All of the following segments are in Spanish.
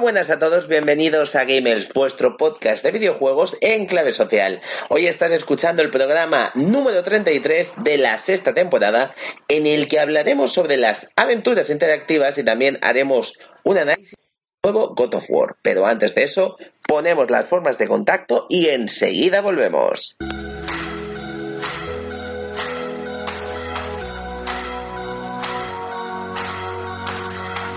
Buenas a todos, bienvenidos a Gamers, vuestro podcast de videojuegos en clave social. Hoy estás escuchando el programa número 33 de la sexta temporada, en el que hablaremos sobre las aventuras interactivas y también haremos un análisis del nuevo God of War. Pero antes de eso, ponemos las formas de contacto y enseguida volvemos.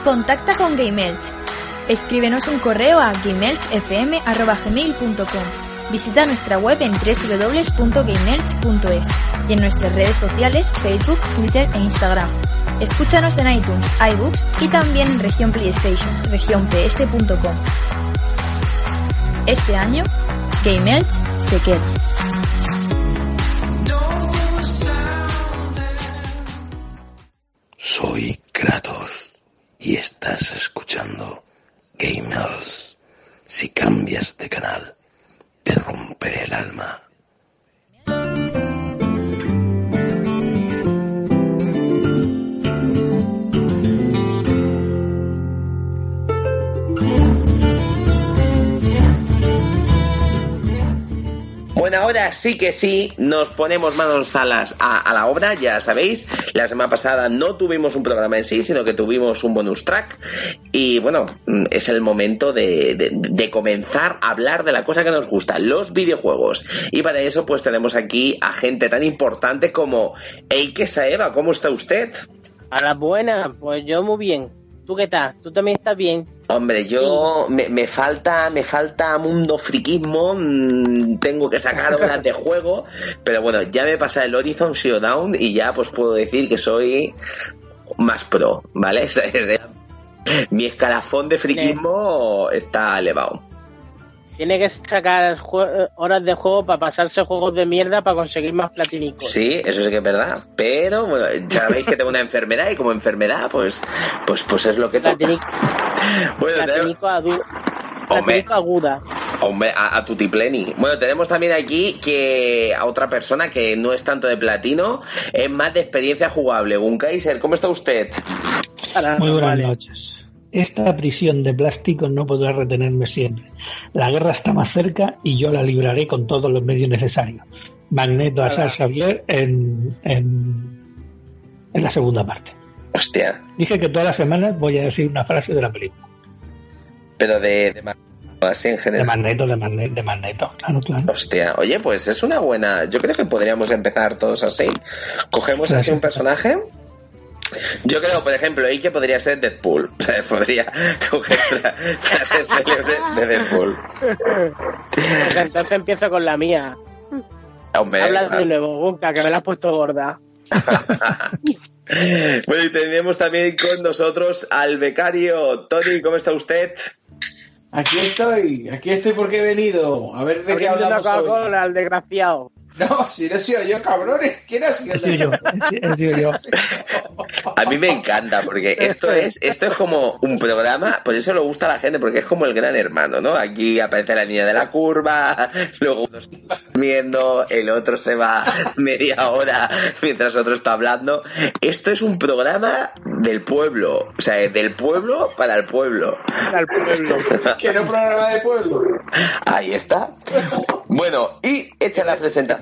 Contacta con GameElch. Escríbenos un correo a gameelchfm.gmail.com Visita nuestra web en www.gameelch.es y en nuestras redes sociales Facebook, Twitter e Instagram. Escúchanos en iTunes, iBooks y también en región PlayStation, region.ps.com. Este año, GameElch se queda. Soy Kratos y estás escuchando Gamers. Si cambias de canal, te romperé el alma. Ahora sí que sí, nos ponemos manos a, a, la obra, ya sabéis. La semana pasada no tuvimos un programa en sí, sino que tuvimos un bonus track. Y bueno, mm, es el momento de, de- de comenzar a hablar de la cosa que nos gusta, los videojuegos. Y para eso, pues tenemos aquí a gente tan importante como Eike Saeva. ¿Cómo está usted? A la buena, pues yo muy bien. ¿Tú qué tal? ¿Tú también estás bien? Hombre, yo me, me falta me falta mundo friquismo, mm, tengo que sacar horas de juego, pero bueno, ya me pasa el Horizon Zero Dawn y ya pues puedo decir que soy más pro, ¿vale? Mi escalafón de friquismo está elevado. Tiene que sacar horas de juego para pasarse juegos de mierda para conseguir más platínicos. Sí, eso sí que es verdad, pero bueno, ya veis que tengo una enfermedad y como enfermedad pues pues pues es lo que toca. Platínico, Bueno, adu- Hombre. platínico aguda. Hombre, a, a Tutipleni. Bueno, tenemos también aquí que a otra persona que no es tanto de platino, es más de experiencia jugable. Gunkaiser, ¿cómo está usted? Muy buenas noches. Esta prisión de plástico no podrá retenerme siempre. La guerra está más cerca y yo la libraré con todos los medios necesarios. Magneto a Xavier en, en, en la segunda parte. Hostia, Dije que todas las semanas voy a decir una frase de la película. pero de, de ma- así en De general. Magneto, de Magneto, de Magneto. Claro, claro. Hostia, oye, pues es una buena. Yo creo que podríamos empezar todos así. Cogemos así un personaje. Yo creo, por ejemplo, Ike podría ser Deadpool. O sea, podría coger la frase célebre de Deadpool. Pues entonces empiezo con la mía. Hombre, Habla de nuevo, Gunka, que me la has puesto gorda. Bueno, y tenemos también con nosotros al becario. Tony, ¿cómo está usted? Aquí estoy, aquí estoy porque he venido. A ver de qué Abriendo hablamos hoy. El desgraciado. No, si no he sido yo, cabrones. ¿Quién ha sido He sido yo, he he sido yo. A mí me encanta porque esto es esto es como un programa, por eso le gusta a la gente porque es como el gran hermano, ¿no? Aquí aparece la niña de la curva, luego uno está comiendo, el otro se va media hora mientras otro está hablando. Esto es un programa del pueblo, o sea, del pueblo para el pueblo. Al pueblo. Que no programa de pueblo. Ahí está. Bueno, y hechas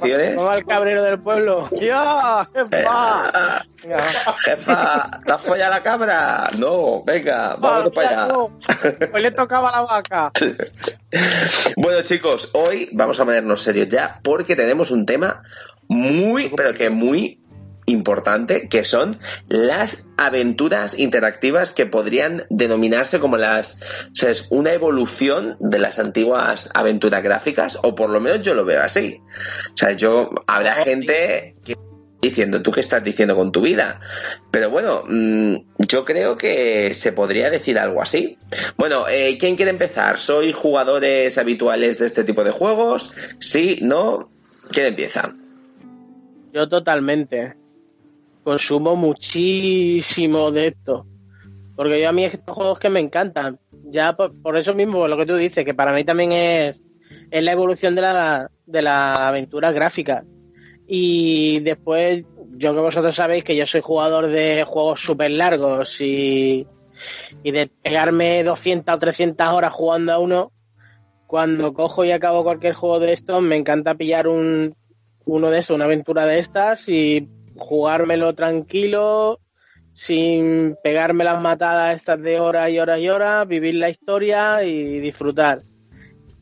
las presentaciones. Como el cabrero del pueblo. ¡Ya! ¡Jefa! Eh, Jefa, ¿te has follado la cabra? No, venga, vámonos para allá. Pues le tocaba la vaca. Bueno, chicos, hoy vamos a ponernos serios ya porque tenemos un tema muy, pero que muy importante, que son las aventuras interactivas que podrían denominarse como las, o sea, es una evolución de las antiguas aventuras gráficas, o por lo menos yo lo veo así. O sea, yo, habrá gente que diciendo, ¿tú qué estás diciendo con tu vida? Pero bueno, mm, yo creo que se podría decir algo así. Bueno, eh, ¿quién quiere empezar? ¿Soy jugadores habituales de este tipo de juegos? ¿Sí? ¿No? ¿Quién empieza? Yo totalmente. Consumo muchísimo de esto. Porque yo a mí estos juegos que me encantan. Ya por, eso mismo, lo que tú dices, que para mí también es, es la evolución de la, de la aventura gráfica. Y después, yo que vosotros sabéis que yo soy jugador de juegos súper largos y, y de pegarme 200 o 300 horas jugando a uno, cuando cojo y acabo cualquier juego de estos, me encanta pillar un, uno de esos, una aventura de estas y jugármelo tranquilo, sin pegarme las matadas estas de horas y horas y horas, vivir la historia y disfrutar.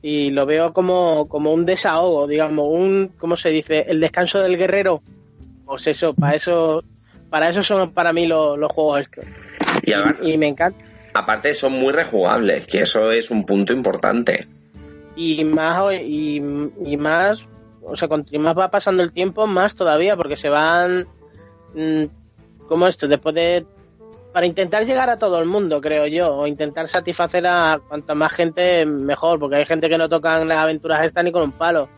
Y lo veo como, como un desahogo, digamos, un, ¿cómo se dice? El descanso del guerrero. Pues eso, para eso, para eso son para mí los, los juegos estos. Y, me encanta. aparte son muy rejugables, que eso es un punto importante. y más y, y más o sea cuanto más va pasando el tiempo más todavía porque se van mm, como esto después de para intentar llegar a todo el mundo creo yo o intentar satisfacer a cuanta más gente mejor porque hay gente que no tocan las aventuras estas ni con un palo.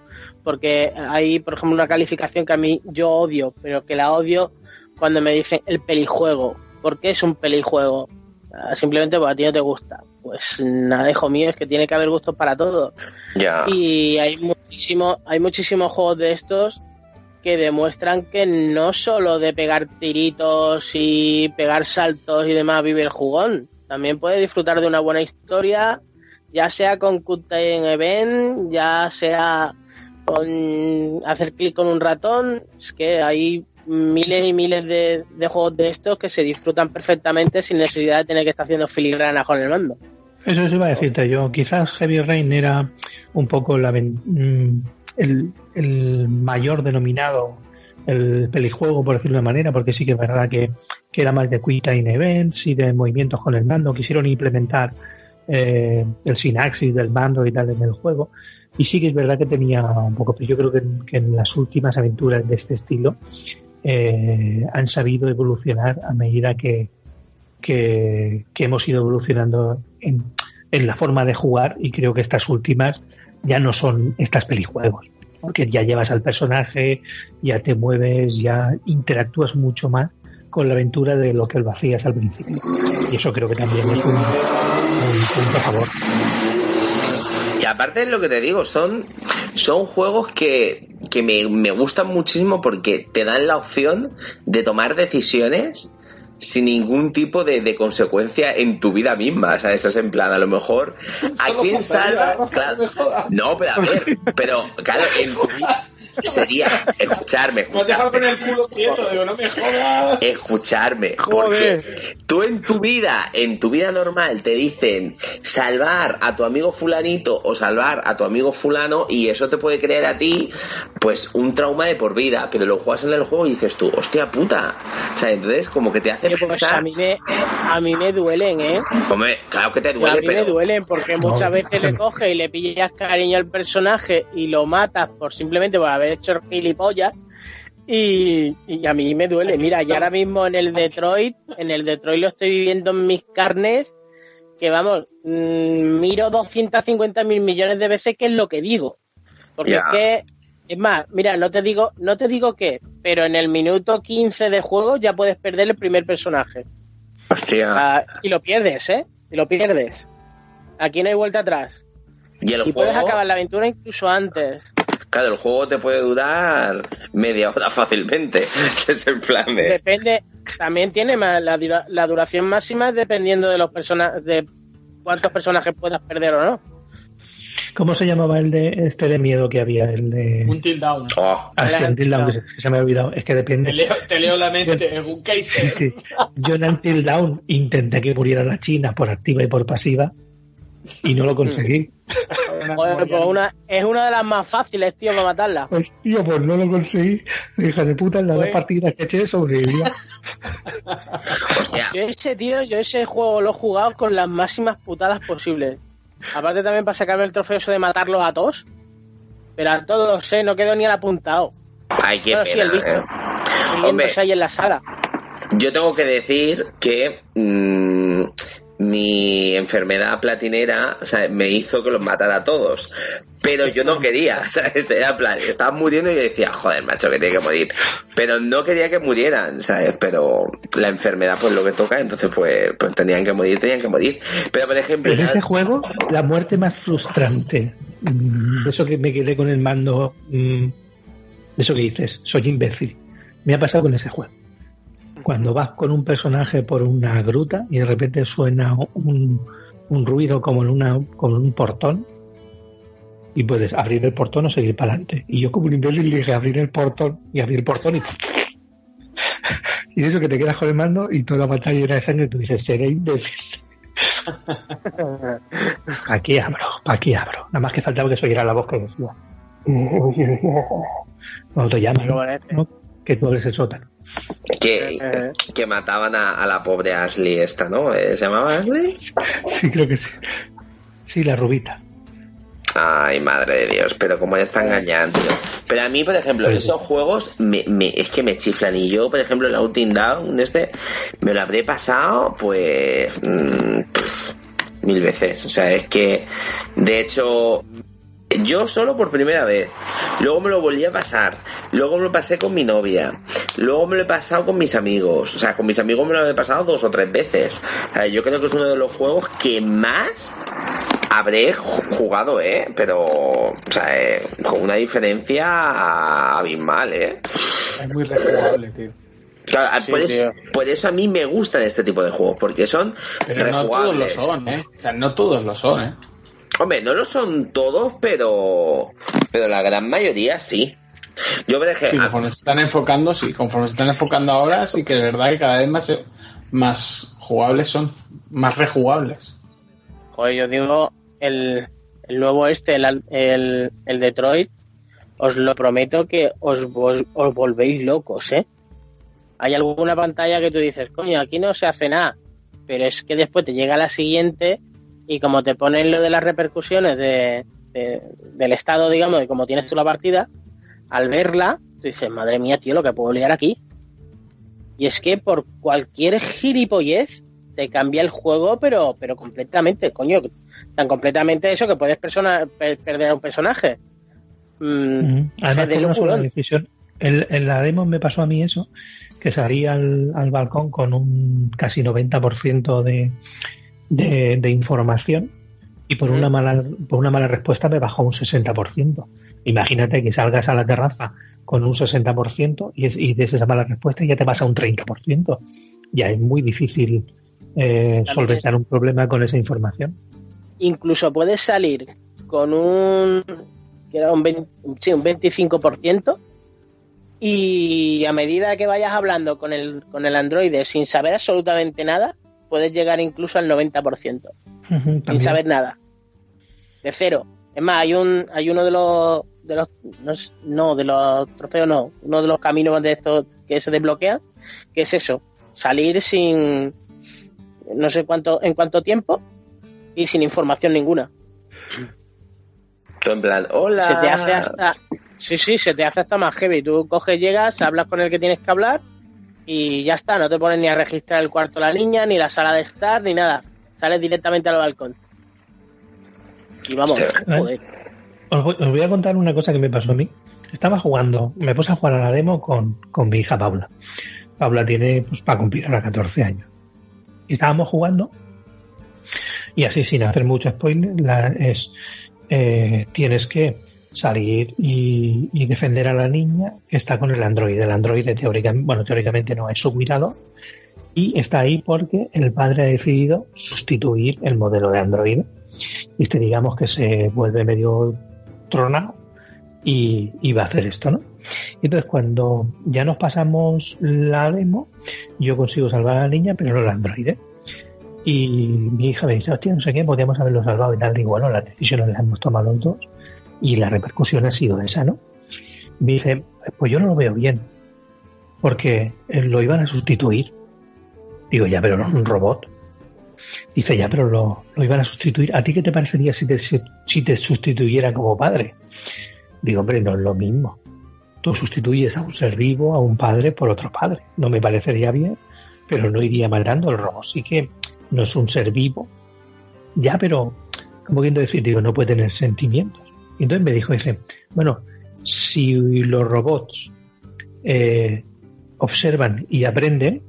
Porque hay por ejemplo una calificación que a mí yo odio pero que la odio cuando me dicen el pelijuego. ¿por qué es un pelijuego? Ah, simplemente porque a ti no te gusta pues nada hijo mío es que tiene que haber gustos para todo Ya. y hay muchísimo, hay muchísimos juegos de estos que demuestran que no solo de pegar tiritos y pegar saltos y demás vive el jugón. También puede disfrutar de una buena historia, ya sea con Cut Time Event, ya sea con hacer clic con un ratón. Es que hay miles y miles de, de juegos de estos que se disfrutan perfectamente sin necesidad de tener que estar haciendo filigranas con el mando. Eso sí iba a decirte yo. Quizás Heavy Rain era un poco la, mm, el, el mayor denominado, el pelijuego, por decirlo de manera, porque sí que es verdad que, que era más de Quick Time Events y de movimientos con el mando. Quisieron implementar eh, el sinaxis del mando y tal en el juego. Y sí que es verdad que tenía un poco, pero yo creo que en las últimas aventuras de este estilo eh, han sabido evolucionar a medida que, que, hemos ido evolucionando en, en la forma de jugar y creo que estas últimas ya no son estas pelijuegos, porque ya llevas al personaje, ya te mueves, ya interactúas mucho más con la aventura de lo que lo hacías al principio. Y eso creo que también es un punto a favor. Y aparte de lo que te digo, son, son juegos que, que me, me gustan muchísimo porque te dan la opción de tomar decisiones sin ningún tipo de, de consecuencia en tu vida misma. O sea, estás en plan, a lo mejor, ¿a Solo quién salva? Claro. No, pero a ver, pero claro, en tu vida sería escucharme, Me has dejado con escucharme. el culo quieto, digo, no me jodas. escucharme porque tú en tu vida en tu vida normal te dicen salvar a tu amigo fulanito o salvar a tu amigo fulano y eso te puede crear a ti pues un trauma de por vida pero lo juegas en el juego y dices tú hostia puta o sea entonces como que te hace pues pensar a mí me, a mí me duelen, ¿eh? Hombre, claro que te a duele mí me duelen porque muchas No, veces le no. coges y le pillas cariño al personaje y lo matas por simplemente por haber hecho gilipollas. Y, y a mí me duele. Mira, y ahora mismo en el Detroit, en el Detroit lo estoy viviendo en mis carnes, que vamos, mm, miro 250 mil millones de veces que es lo que digo. Porque es que, es más, mira, no te digo, no te digo qué, pero en el minuto 15 de juego ya puedes perder el primer personaje. hostia Ah, y lo pierdes, ¿eh? Y lo pierdes. Aquí no hay vuelta atrás. y el Y puedes acabar la aventura incluso antes. Claro el juego te puede durar media hora fácilmente es en plan de Depende, también tiene más, la, dura- la duración máxima es dependiendo de los personajes, de cuántos personajes puedas perder o no. ¿Cómo se llamaba el de este de miedo que había? El de Until Down. oh, Ah, sí, Until Dawn, que se me ha olvidado. Es que Te depende. leo, te leo la mente, en un Kaiser. Sí, sí. Yo en Until Down intenté que muriera la China por activa y por pasiva y no lo conseguí. Joder, pues una, es una de las más fáciles, tío, para matarla. Hostia, pues no lo conseguí. Hija de puta, en las Pues- dos partidas que eché sobrevivió. Yo ese, tío, yo ese juego lo he jugado con las máximas putadas posibles. Aparte también para sacarme el trofeo eso de matarlos a todos. Pero a todos, ¿eh? No quedó ni al apuntado. ay qué sí, pena el bicho. eh. Hombre. Ahí en la sala. Yo tengo que decir que mm, mi enfermedad platinera o sea, me hizo que los matara a todos. Pero yo no quería, ¿sabes? Era plan, estaban muriendo y yo decía, joder, macho, que tiene que morir. Pero no quería que murieran, ¿sabes? Pero la enfermedad, pues lo que toca, entonces, pues, pues tenían que morir, tenían que morir. Pero, por ejemplo. En ese juego, la muerte más frustrante. mm, Eso que me quedé con el mando. mm, Eso que dices, soy imbécil. Me ha pasado con ese juego. Cuando vas con un personaje por una gruta y de repente suena un, un ruido como en una, como en un portón y puedes abrir el portón o seguir para adelante. Y yo como un imbécil dije abrir el portón y abrir el portón y... y eso que te quedas con el mando y toda la pantalla llena de sangre y tú dices, seré imbécil. Aquí abro, aquí abro. Nada más que faltaba que se oyera la voz que decía. Cuando te llamas. Que tú abres el sótano. Que, Eh. que mataban a, a la pobre Ashley esta, ¿no? ¿Eh, ¿Se llamaba Ashley? Sí, creo que sí. Sí, la rubita. Ay, madre de Dios, pero como ya está engañando. Pero a mí, por ejemplo, Pues sí. esos juegos me, me- es que me chiflan. Y yo, por ejemplo, el Outing Down, este, me lo habré pasado, pues, mm, pff, mil veces. O sea, es que, de hecho, yo solo por primera vez. Luego me lo volví a pasar. Luego me lo pasé con mi novia. Luego me lo he pasado con mis amigos. O sea, con mis amigos me lo he pasado dos o tres veces. O sea, yo creo que es uno de los juegos que más habré ju- jugado, ¿eh? Pero, o sea, eh, con una diferencia abismal, ¿eh? Es muy rejugable, tío. Claro, Sí, por, eso, por eso a mí me gustan este tipo de juegos, porque son Pero no todos lo son, ¿eh? O sea, no todos lo son, ¿eh? Hombre, no lo son todos, pero pero la gran mayoría sí. Yo por Sí, ejemplo, conforme se están enfocando, sí, conforme se están enfocando ahora, sí que es verdad que cada vez más, más jugables son, más rejugables. Joder, yo digo, el, el nuevo este, el, el, el Detroit, os lo prometo que os, vos- os volvéis locos, ¿eh? Hay alguna pantalla que tú dices, coño, aquí no se hace nada, pero es que después te llega la siguiente y como te ponen lo de las repercusiones de, de- del estado, digamos, de cómo tienes tú la partida, al verla, tú dices, madre mía, tío, lo que puedo liar aquí. Y es que por cualquier gilipollez te cambia el juego, pero, pero completamente, coño, tan completamente eso que puedes persona, per- perder a un personaje. Mm. Además, con una sola decisión. En, en la demo me pasó a mí eso, que salí al, al balcón con un casi 90% de, de, de información y por una mala por una mala respuesta me bajó un 60%. Imagínate que salgas a la terraza con un 60% y, es, y des esa mala respuesta y ya te vas a un 30%. Ya es muy difícil eh, solventar un problema con esa información. incluso puedes salir con un que era un, 20 sí, un 25% y a medida que vayas hablando con el con el androide sin saber absolutamente nada puedes llegar incluso al 90% Ujú, sin también. saber nada. De cero. Es más hay un hay uno de los de los no, no, de los trofeos no. Uno de los caminos de estos que se desbloquean que es eso. Salir sin no sé cuánto en cuánto tiempo y sin información ninguna. Tú en plan, hola. se te hace hasta sí sí se te hace hasta más heavy. Tú coges llegas hablas con el que tienes que hablar y ya está no te pones ni a registrar el cuarto de la niña ni la sala de estar ni nada sales directamente al balcón y vamos joder Os voy, os voy a contar una cosa que me pasó a mí. Estaba jugando, me puse a jugar a la demo con, con mi hija Paula. Paula tiene, pues, para cumplir ahora 14 años. Y estábamos jugando, y así sin hacer mucho spoiler, la, es, eh, tienes que salir y, y defender a la niña que está con el androide. El androide teóricamente, bueno, teóricamente no es su cuidado, y está ahí porque el padre ha decidido sustituir el modelo de androide. Y este digamos que se vuelve medio tronado y, y va a hacer esto, ¿no? Entonces cuando ya nos pasamos la demo, yo consigo salvar a la niña, pero no al androide. Y mi hija me dice, hostia, no sé qué, podríamos haberlo salvado y tal. Digo, bueno, las decisiones las hemos tomado los dos y la repercusión ha sido esa, ¿no? Me dice, pues yo no lo veo bien, porque eh, lo iban a sustituir. Digo, ya, pero no es un robot. Dice, ya, pero lo, lo iban a sustituir. ¿A ti qué te parecería si te, si te sustituyera como padre? Digo, hombre, no es lo mismo. Tú sustituyes a un ser vivo, a un padre, por otro padre. No me parecería bien, pero no iría matando el robot. Sí que no es un ser vivo. Ya, pero, como viendo decir, digo, no puede tener sentimientos. Y entonces me dijo, dice, bueno, si los robots eh, observan y aprenden,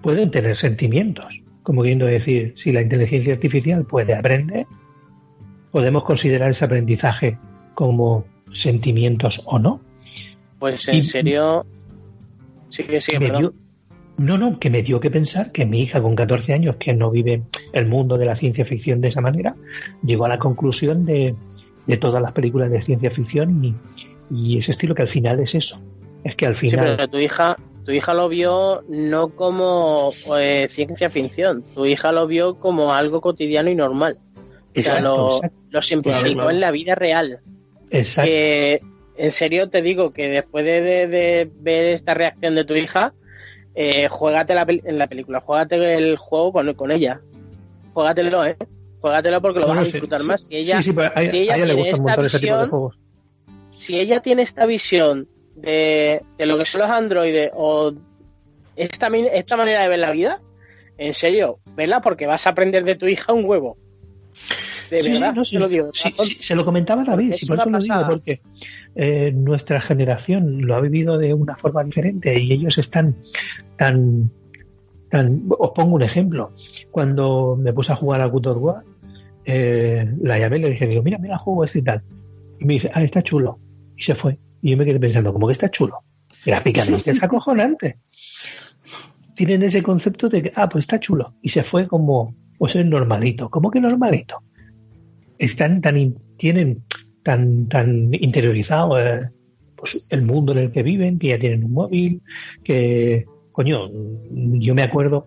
pueden tener sentimientos. Como queriendo decir, si la inteligencia artificial puede aprender, podemos considerar ese aprendizaje como sentimientos o no. Pues en Y- serio. Sigue, sigue, Me perdón. dio- no, no, que me dio que pensar que mi hija con 14 años, que no vive el mundo de la ciencia ficción de esa manera, llegó a la conclusión de, de todas las películas de ciencia ficción y, y ese estilo que al final es eso. Es que al Sí, final... pero tu hija, tu hija lo vio no como eh, ciencia ficción, tu hija lo vio como algo cotidiano y normal. O sea, lo, simplificó Claro. en la vida real. exacto. Que, en serio te digo que después de, de- de ver esta reacción de tu hija, eh, juégate la, en la película, juégate el juego con, con ella. Juégatelo, ¿eh? Juégatelo porque lo vas a disfrutar sí, más. Si ella, sí, sí, pero a, si ella a ella le tiene esta de visión, juegos. si ella tiene esta visión de, de lo que son los androides o esta, esta manera de ver la vida, en serio, vela porque vas a aprender de tu hija un huevo. De Sí, sí, no, sí. te lo digo. Sí, se lo comentaba David, es por eso lo digo, porque eh, nuestra generación lo ha vivido de una forma diferente y ellos están tan, tan... Os pongo un ejemplo. Cuando me puse a jugar a God of War, eh, la llamé y le dije, digo, mira, mira, juego este y tal. Y me dice, ah, está chulo. Y se fue. Y yo me quedé pensando, ¿cómo que está chulo? Gráficamente es acojonante. Tienen ese concepto de que, ah, pues está chulo. Y se fue como, pues es normalito. ¿Cómo que normalito? están tan tienen tan tan interiorizado eh, pues, el mundo en el que viven que ya tienen un móvil que coño yo me acuerdo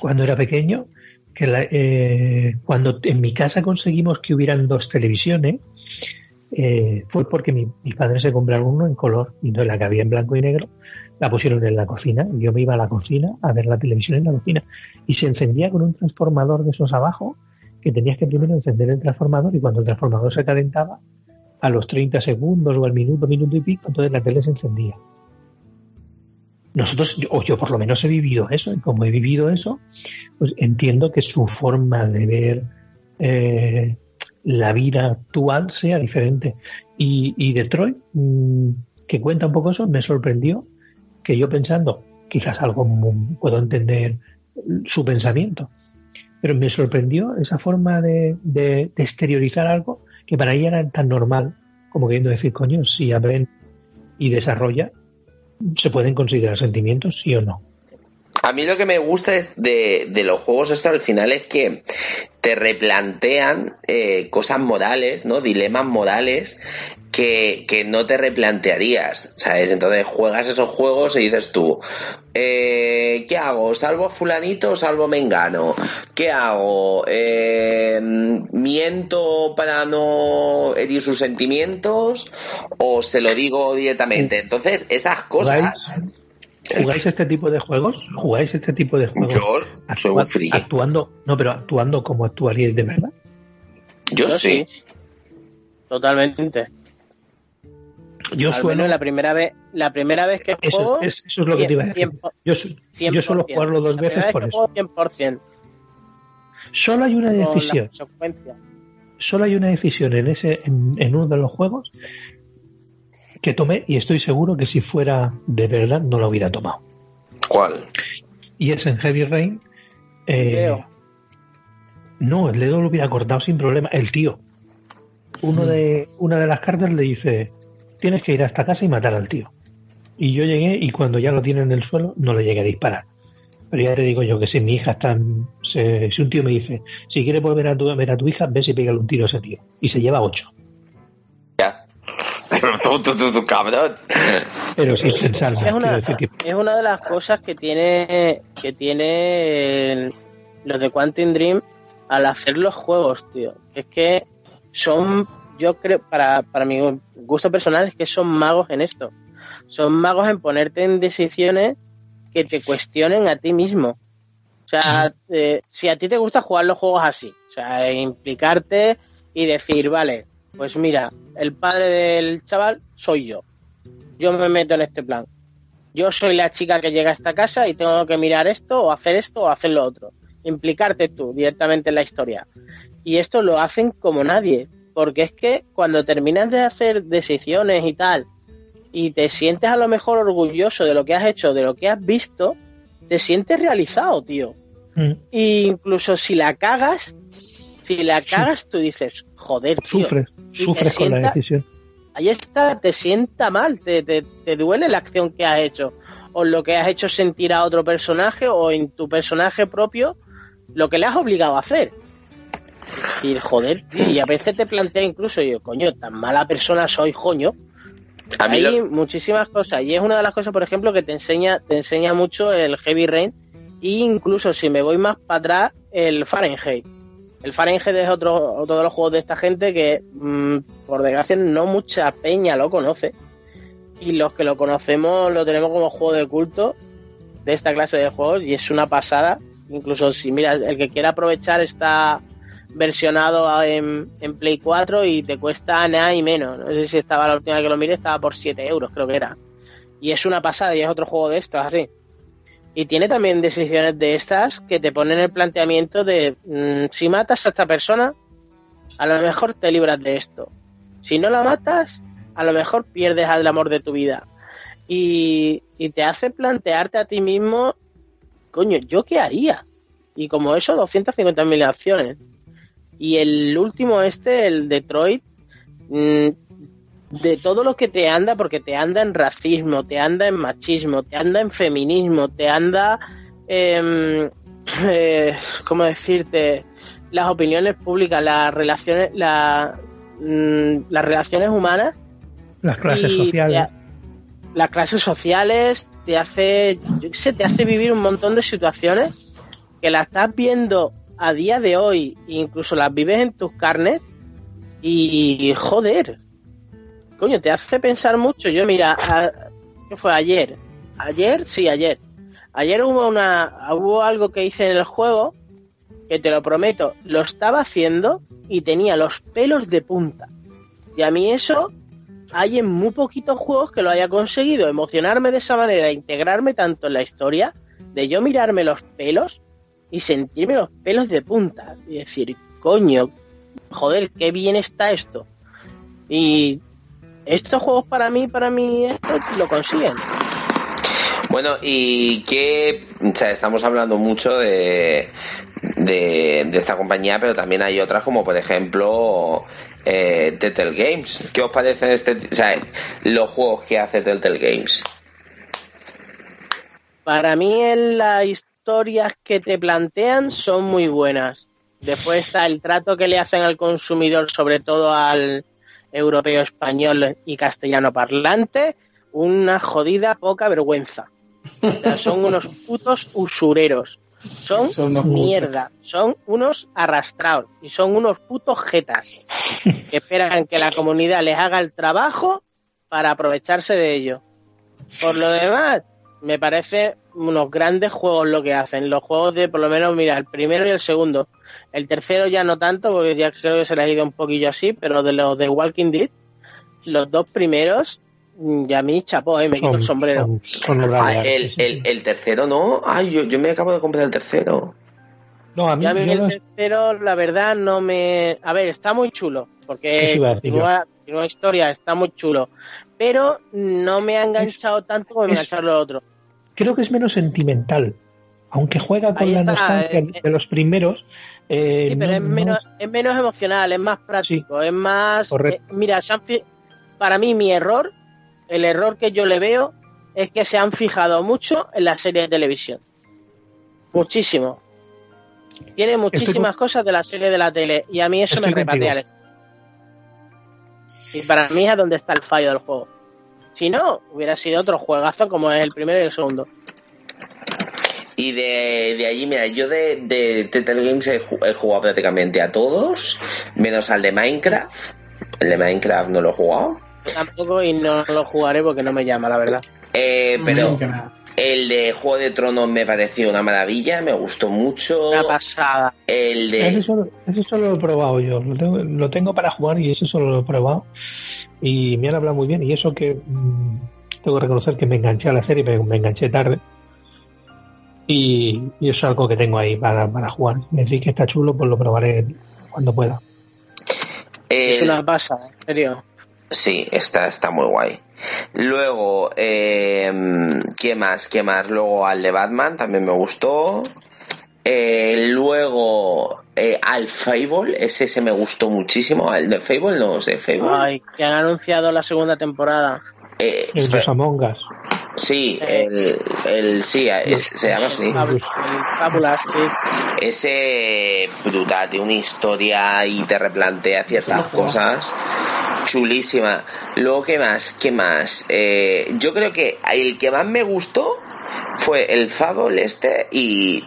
cuando era pequeño que eh, cuando en mi casa conseguimos que hubieran dos televisiones eh, fue porque mi, mis padres se compraron uno en color y no la que había en blanco y negro la pusieron en la cocina yo me iba a la cocina a ver la televisión en la cocina y se encendía con un transformador de esos abajo que tenías que primero encender el transformador y cuando el transformador se calentaba, a los 30 segundos o al minuto, minuto y pico, entonces la tele se encendía. Nosotros, o yo por lo menos he vivido eso, y como he vivido eso, pues entiendo que su forma de ver eh, la vida actual sea diferente. Y, y Detroit, mm, que cuenta un poco eso, me sorprendió que yo pensando, quizás algo puedo entender su pensamiento, pero me sorprendió esa forma de, exteriorizar algo que para ella era tan normal como queriendo decir, coño, si aprende y desarrolla, se pueden considerar sentimientos, sí o no. A mí lo que me gusta de, de los juegos esto al final es que te replantean eh, cosas morales, ¿no? Dilemas morales que, que no te replantearías, ¿sabes? Entonces juegas esos juegos y dices tú, eh, ¿qué hago? ¿Salvo a fulanito o salvo a mengano? ¿Qué hago? Eh, ¿Miento para no herir sus sentimientos o se lo digo directamente? Entonces esas cosas... ¿Jugáis este tipo de juegos? ¿Jugáis este tipo de juegos? Yo soy un Actua- friki. Actuando, no, pero actuando como actuaríais de verdad. Yo sí. Totalmente. Yo Al suelo, menos la primera vez, la primera vez que eso, juego, es, eso es lo que te iba a decir. 100%, Yo, su- yo suelo 100%. jugarlo dos La veces por vez que eso. juego 100%, Solo hay una decisión. solo hay una decisión en ese en, en uno de los juegos que tomé y estoy seguro que si fuera de verdad no lo hubiera tomado ¿Cuál? y es en Heavy Rain eh, Leo. no el dedo lo hubiera cortado sin problema el tío uno de una de las cartas le dice tienes que ir a esta casa y matar al tío y yo llegué y cuando ya lo tiene en el suelo no le llegué a disparar pero ya te digo yo que si mi hija está en- se- si un tío me dice si quieres volver a tu, ver a tu hija ves y pégale un tiro a ese tío y se lleva ocho Ya. tú, tú, tú, tú, cabrón. pero sin pensarla. Es una, quiero decir que es una de las cosas que tiene que tiene el- los de Quantum Dream al hacer los juegos, tío. Es que son, yo creo, para, para mi gusto personal, es que son magos en esto. Son magos en ponerte en decisiones que te cuestionen a ti mismo. O sea, eh, si a ti te gusta jugar los juegos así, o sea, implicarte y decir, vale, pues mira, el padre del chaval soy yo. Yo me meto en este plan. yo soy la chica que llega a esta casa y tengo que mirar esto o hacer esto o hacer lo otro. Implicarte tú directamente en la historia. Y esto lo hacen como nadie, porque es que cuando terminas de hacer decisiones y tal, y te sientes a lo mejor orgulloso de lo que has hecho, de lo que has visto, te sientes realizado, tío. Mm. Y incluso si la cagas, si la cagas, tú dices, joder, tío. Sufres, sufres con la decisión. Ahí está, te sienta mal, te, te, te duele la acción que has hecho, o lo que has hecho sentir a otro personaje, o en tu personaje propio, lo que le has obligado a hacer. Y joder, tío, y a veces te plantea incluso, yo, coño, tan mala persona soy, coño. A mí Hay lo- muchísimas cosas, y es una de las cosas, por ejemplo, que te enseña, te enseña mucho el Heavy Rain, e incluso si me voy más para atrás, el Fahrenheit. El Fahrenheit es otro, otro de los juegos de esta gente que, mm, por desgracia, no mucha peña lo conoce. Y los que lo conocemos lo tenemos como juego de culto de esta clase de juegos y es una pasada. Incluso si, mira, el que quiera aprovechar está versionado en, en Play 4 y te cuesta nada y menos. No sé si estaba la última vez que lo miré, estaba por 7 euros, creo que era. Y es una pasada y es otro juego de estos, así. Y tiene también decisiones de estas que te ponen el planteamiento de mm, si matas a esta persona, a lo mejor te libras de esto. Si no la matas, a lo mejor pierdes al amor de tu vida. Y, y te hace plantearte a ti mismo, coño, ¿yo qué haría? Y como eso, 250.000 acciones. Y el último este, el Detroit, mm, de todo lo que te anda, porque te anda en racismo, te anda en machismo, te anda en feminismo, te anda, em, eh, ¿cómo decirte? Las opiniones públicas, las relaciones, la- mm, las relaciones humanas Las clases sociales. te- las clases sociales te hace, yo qué sé, te hace vivir un montón de situaciones que las estás viendo a día de hoy, incluso las vives en tus carnes y joder, coño, te hace pensar mucho. Yo mira, a- ¿qué fue ayer? Ayer, sí, ayer. Ayer hubo una, hubo algo que hice en el juego que te lo prometo, lo estaba haciendo y tenía los pelos de punta. Y a mí eso hay en muy poquitos juegos que lo haya conseguido emocionarme de esa manera, integrarme tanto en la historia, de yo mirarme los pelos y sentirme los pelos de punta y decir, coño, joder, qué bien está esto. Y estos juegos para mí, para mí, esto lo consiguen. Bueno, y que, o sea, estamos hablando mucho de, de, de esta compañía, pero también hay otras como por ejemplo eh, Telltale Games. ¿Qué os parecen este, o sea, los juegos que hace Telltale Games? Para mí en las historias que te plantean son muy buenas. Después está el trato que le hacen al consumidor, sobre todo al europeo, español y castellano parlante, una jodida poca vergüenza. O sea, son unos putos usureros. Son, mierda. Son unos arrastrados. Y son unos putos jetas. Que esperan que la comunidad les haga el trabajo para aprovecharse de ello. Por lo demás, me parece unos grandes juegos lo que hacen. Los juegos de, por lo menos, mira, el primero y el segundo. El tercero ya no tanto, porque ya creo que se les ha ido un poquillo así, pero de los de Walking Dead, los dos primeros, mm, y a mí chapó, eh, me quito el sombrero. Ah, el, el, tercero no. Ay, yo, yo me acabo de comprar el tercero. No, a mí, Ya a mí yo el tercero, la verdad, no me. A ver, está muy chulo, porque continúa, continúa historia, está muy chulo. Pero no me ha enganchado tanto como me engancharon los otros. Creo que es menos sentimental. Aunque juega con la nostalgia eh, de los primeros. eh, Sí, pero no- es, no- menos, es menos emocional, es más práctico, es más... Correcto. eh, mira, se han fi- para mí mi error, el error que yo le veo, es que se han fijado mucho en la serie de televisión. Muchísimo. Tiene muchísimas cosas de la serie de la tele y a mí eso me repatea. Y para mí es donde está el fallo del juego. Si no, hubiera sido otro juegazo como es el primero y el segundo. Y de, de allí, mira, yo de, de Telltale Games he, ju- he jugado prácticamente a todos, menos al de Minecraft. El de Minecraft no lo he jugado. Tampoco y no lo jugaré porque no me llama, la verdad. Eh, pero Minecraft. El de Juego de Tronos me pareció una maravilla, me gustó mucho. Una pasada. El Ese solo, ese solo lo he probado yo. Lo tengo, lo tengo para jugar y ese solo lo he probado. Y me han hablado muy bien. Y eso que mm, tengo que reconocer que me enganché a la serie, pero me enganché tarde. Y, y es algo que tengo ahí para, para jugar. Me decís que está chulo, pues lo probaré cuando pueda. El- Es una pasa, en serio. Sí, está, está muy guay. Luego, eh, ¿qué más? ¿Qué más? Luego al de Batman también me gustó. Eh, luego eh, al Fable, ese se me gustó muchísimo. Al de Fable no sé, Fable. Ay, que han anunciado la segunda temporada. Eh, El de los Among Us. Sí, el, el sí, es- se llama así. Ese brutal, tiene una historia y te replantea ciertas cosas. Chulísima. Luego, ¿qué más? ¿Qué más? Eh, yo creo que el que más me gustó fue el Fable este y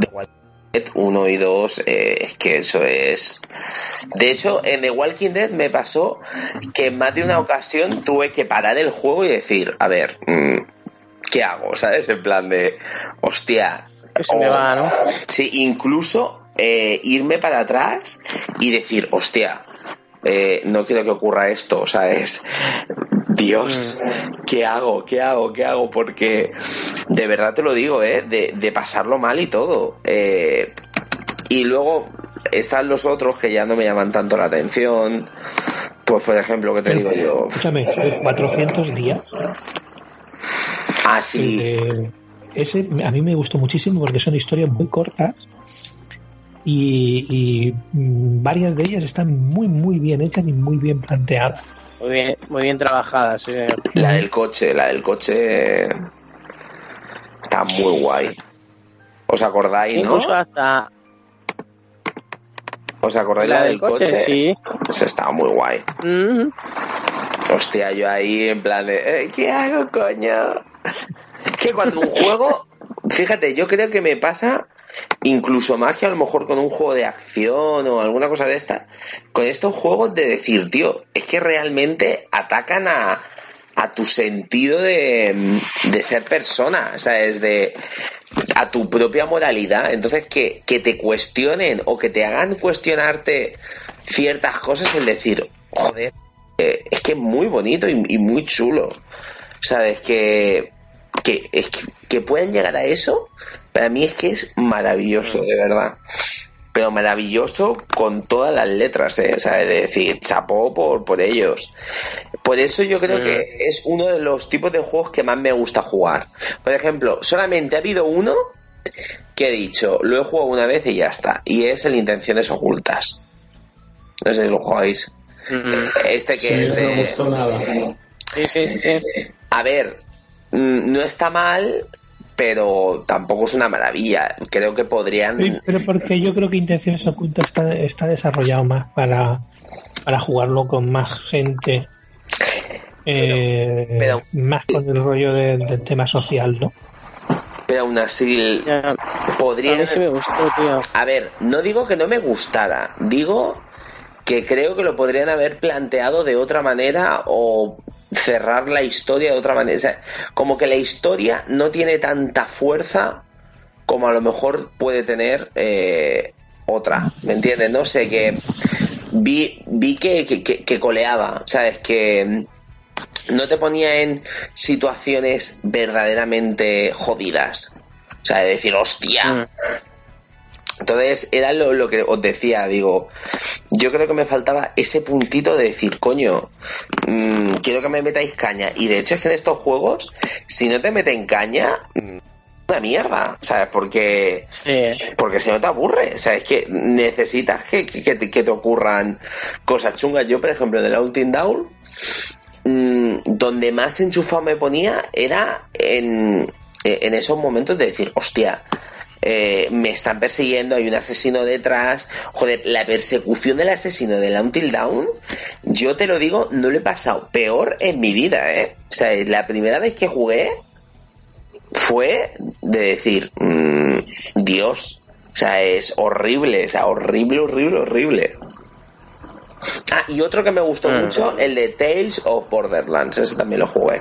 The Walking Dead 1 y 2. eh, es que eso es. De hecho, en The Walking Dead me pasó que en más de una ocasión tuve que parar el juego y decir, a ver, mm, ¿qué hago? ¿Sabes? En plan de, hostia. Se me va, ¿no? Sí, incluso eh, irme para atrás y decir, hostia, eh, no quiero que ocurra esto, ¿sabes? Dios, ¿qué hago? ¿Qué hago? ¿Qué hago? Porque de verdad te lo digo, ¿eh? De, de pasarlo mal y todo. Eh, y luego están los otros que ya no me llaman tanto la atención. Pues, por ejemplo, que te digo yo? Escúchame, 400 días. Ah, sí. ese a mí me gustó muchísimo porque son historias muy cortas y, y, mm, varias de ellas están muy, muy bien hechas y muy bien planteadas. Muy bien, muy bien trabajada, sí. La del coche, la del coche está muy guay. ¿Os acordáis, no? Incluso hasta ¿Os acordáis la, del coche? sí. Esa estaba muy guay. Mm, Hostia, yo ahí en plan de, "Eh, ¿qué hago, coño? Es que cuando un juego, fíjate, yo creo que me pasa incluso que a lo mejor con un juego de acción o alguna cosa de esta, con estos juegos de decir, tío, es que realmente atacan a, a tu sentido de, de ser persona, o sea, a tu propia moralidad. Entonces, que, que te cuestionen o que te hagan cuestionarte ciertas cosas, el decir, joder, eh, es que es muy bonito y, y muy chulo. ¿Sabes? Que, que, es que, que puedan llegar a eso, para mí es que es maravilloso, de verdad. Pero maravilloso con todas las letras, ¿eh? O sea, de decir, chapó por, por ellos. Por eso yo creo que es uno de los tipos de juegos que más me gusta jugar. Por ejemplo, solamente ha habido uno que he dicho, lo he jugado una vez y ya está. Y es el Intenciones Ocultas. No sé si lo jugáis. mm. Este que Sí, es no me gustó nada. Sí, sí, sí. A ver, no está mal, pero tampoco es una maravilla. Creo que podrían. Sí, pero porque yo creo que Intenciones Ocultas está, está desarrollado más para, para jugarlo con más gente. eh, pero- más con el rollo de- del tema social, ¿no? Pero aún así Ya. A podrían. mí sí me gustó, tío. A ver, no digo que no me gustara, digo que creo que lo podrían haber planteado de otra manera o cerrar la historia de otra manera. O sea, como que la historia no tiene tanta fuerza como a lo mejor puede tener eh, otra. ¿Me entiendes? No sé, que vi, vi que, que, que- que coleaba, ¿sabes? Que no te ponía en situaciones verdaderamente jodidas. O sea, de decir, hostia, Mm. entonces, era lo, lo que os decía, digo, yo creo que me faltaba ese puntito de decir, coño, mm, quiero que me metáis caña. Y de hecho es que en estos juegos, si no te meten caña, mm, una mierda, ¿sabes? Porque, Sí. porque si no te aburre, o sea, es que necesitas que, que, que te, ocurran cosas chungas. Yo, por ejemplo, en el Outing Down, mm, donde más enchufado me ponía era en, en esos momentos de decir, hostia, eh, me están persiguiendo, hay un asesino detrás. Joder, la persecución del asesino del Until Down, yo te lo digo, no lo he pasado peor en mi vida, ¿eh? O sea, la primera vez que jugué fue de decir, mm, Dios, o sea, es horrible, o sea, horrible, horrible, horrible. Ah, y otro que me gustó Mm. mucho, el de Tales of Borderlands, ese también lo jugué.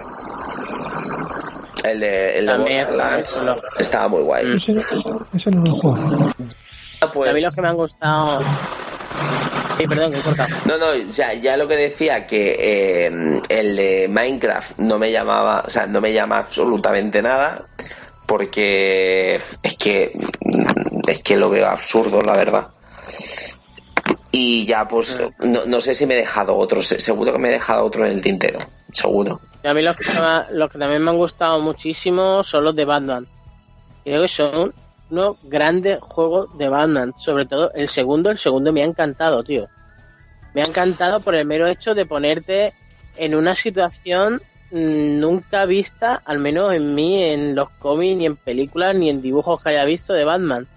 El de, el de También, Borderlands estaba muy guay. Mm. Ese, ese no lo juego. Ah, pues, A mí los que me han gustado, Sí, perdón, que he cortado. No, no, ya, ya lo que decía que eh, el de Minecraft no me llamaba, o sea, no me llama absolutamente nada porque es que es que lo veo absurdo, la verdad. Y ya, pues, no, no sé si me he dejado otro, se- seguro que me he dejado otro en el tintero, seguro. Y a mí los que, los que también me han gustado muchísimo son los de Batman. Creo que son unos grandes juegos de Batman. Sobre todo el segundo, el segundo me ha encantado, tío. Me ha encantado por el mero hecho de ponerte en una situación mm, nunca vista, al menos en mí, en los cómics, ni en películas, ni en dibujos que haya visto de Batman.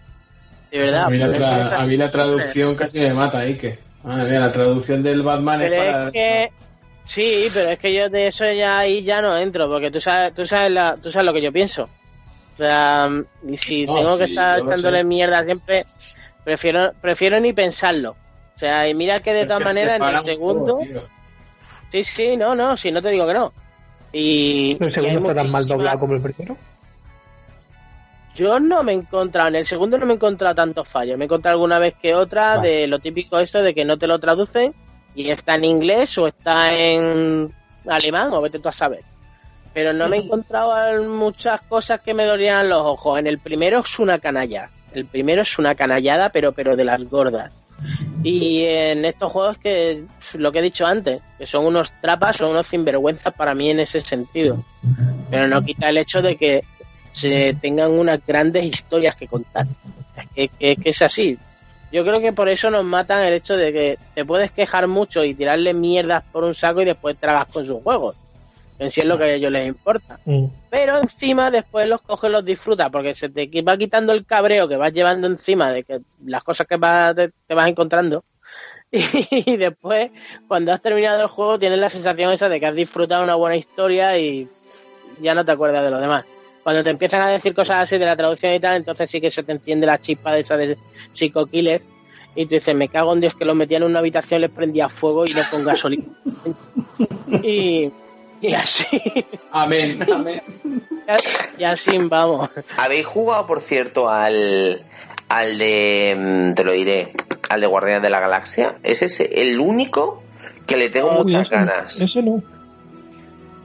De verdad. a, mí la tra- a mí la traducción casi me mata, que. Madre mía, la traducción del Batman es para. es que sí, pero es que yo de eso ya ahí ya no entro, porque tú sabes, tú sabes, la, tú sabes lo que yo pienso. O sea, y si No, tengo que sí, estar echándole mierda siempre, prefiero, prefiero ni pensarlo. O sea, y mira que de todas maneras en el un segundo, sí, sí, no, no, si no te digo que no. Y, ¿El y segundo está tan mal doblado como el primero? Yo no me he encontrado, en el segundo no me he encontrado tantos fallos. Me he encontrado alguna vez que otra Vale. de lo típico esto de que no te lo traducen y está en inglés o está en alemán o vete tú a saber. Pero no me he encontrado muchas cosas que me dolían los ojos. En el primero es una canalla. El primero es una canallada, pero, pero de las gordas. Y en estos juegos que, lo que he dicho antes, que son unos trapas, son unos sinvergüenzas para mí en ese sentido. Pero no quita el hecho de que se tengan unas grandes historias que contar. Es que, que- que es así. Yo creo que por eso nos matan el hecho de que te puedes quejar mucho y tirarle mierdas por un saco y después tragas con sus juegos. En sí es lo que a ellos les importa. Mm. Pero encima después los coges, los disfrutas, porque se te va quitando el cabreo que vas llevando encima de que las cosas que vas, te, te vas encontrando. Y después, cuando has terminado el juego, tienes la sensación esa de que has disfrutado una buena historia y ya no te acuerdas de lo demás. Cuando te empiezan a decir cosas así de la traducción y tal, entonces sí que se te enciende la chispa de esa de Psycho Killer. Y tú dices, me cago en Dios que los metían en una habitación, les prendía fuego y no con gasolina. y, y así, Amén, amén. y así vamos. ¿Habéis jugado, por cierto, al, al de, mm, te lo diré, al de Guardianes de la Galaxia? Ese es el único que le tengo Ah, muchas ese- ganas. Ese no.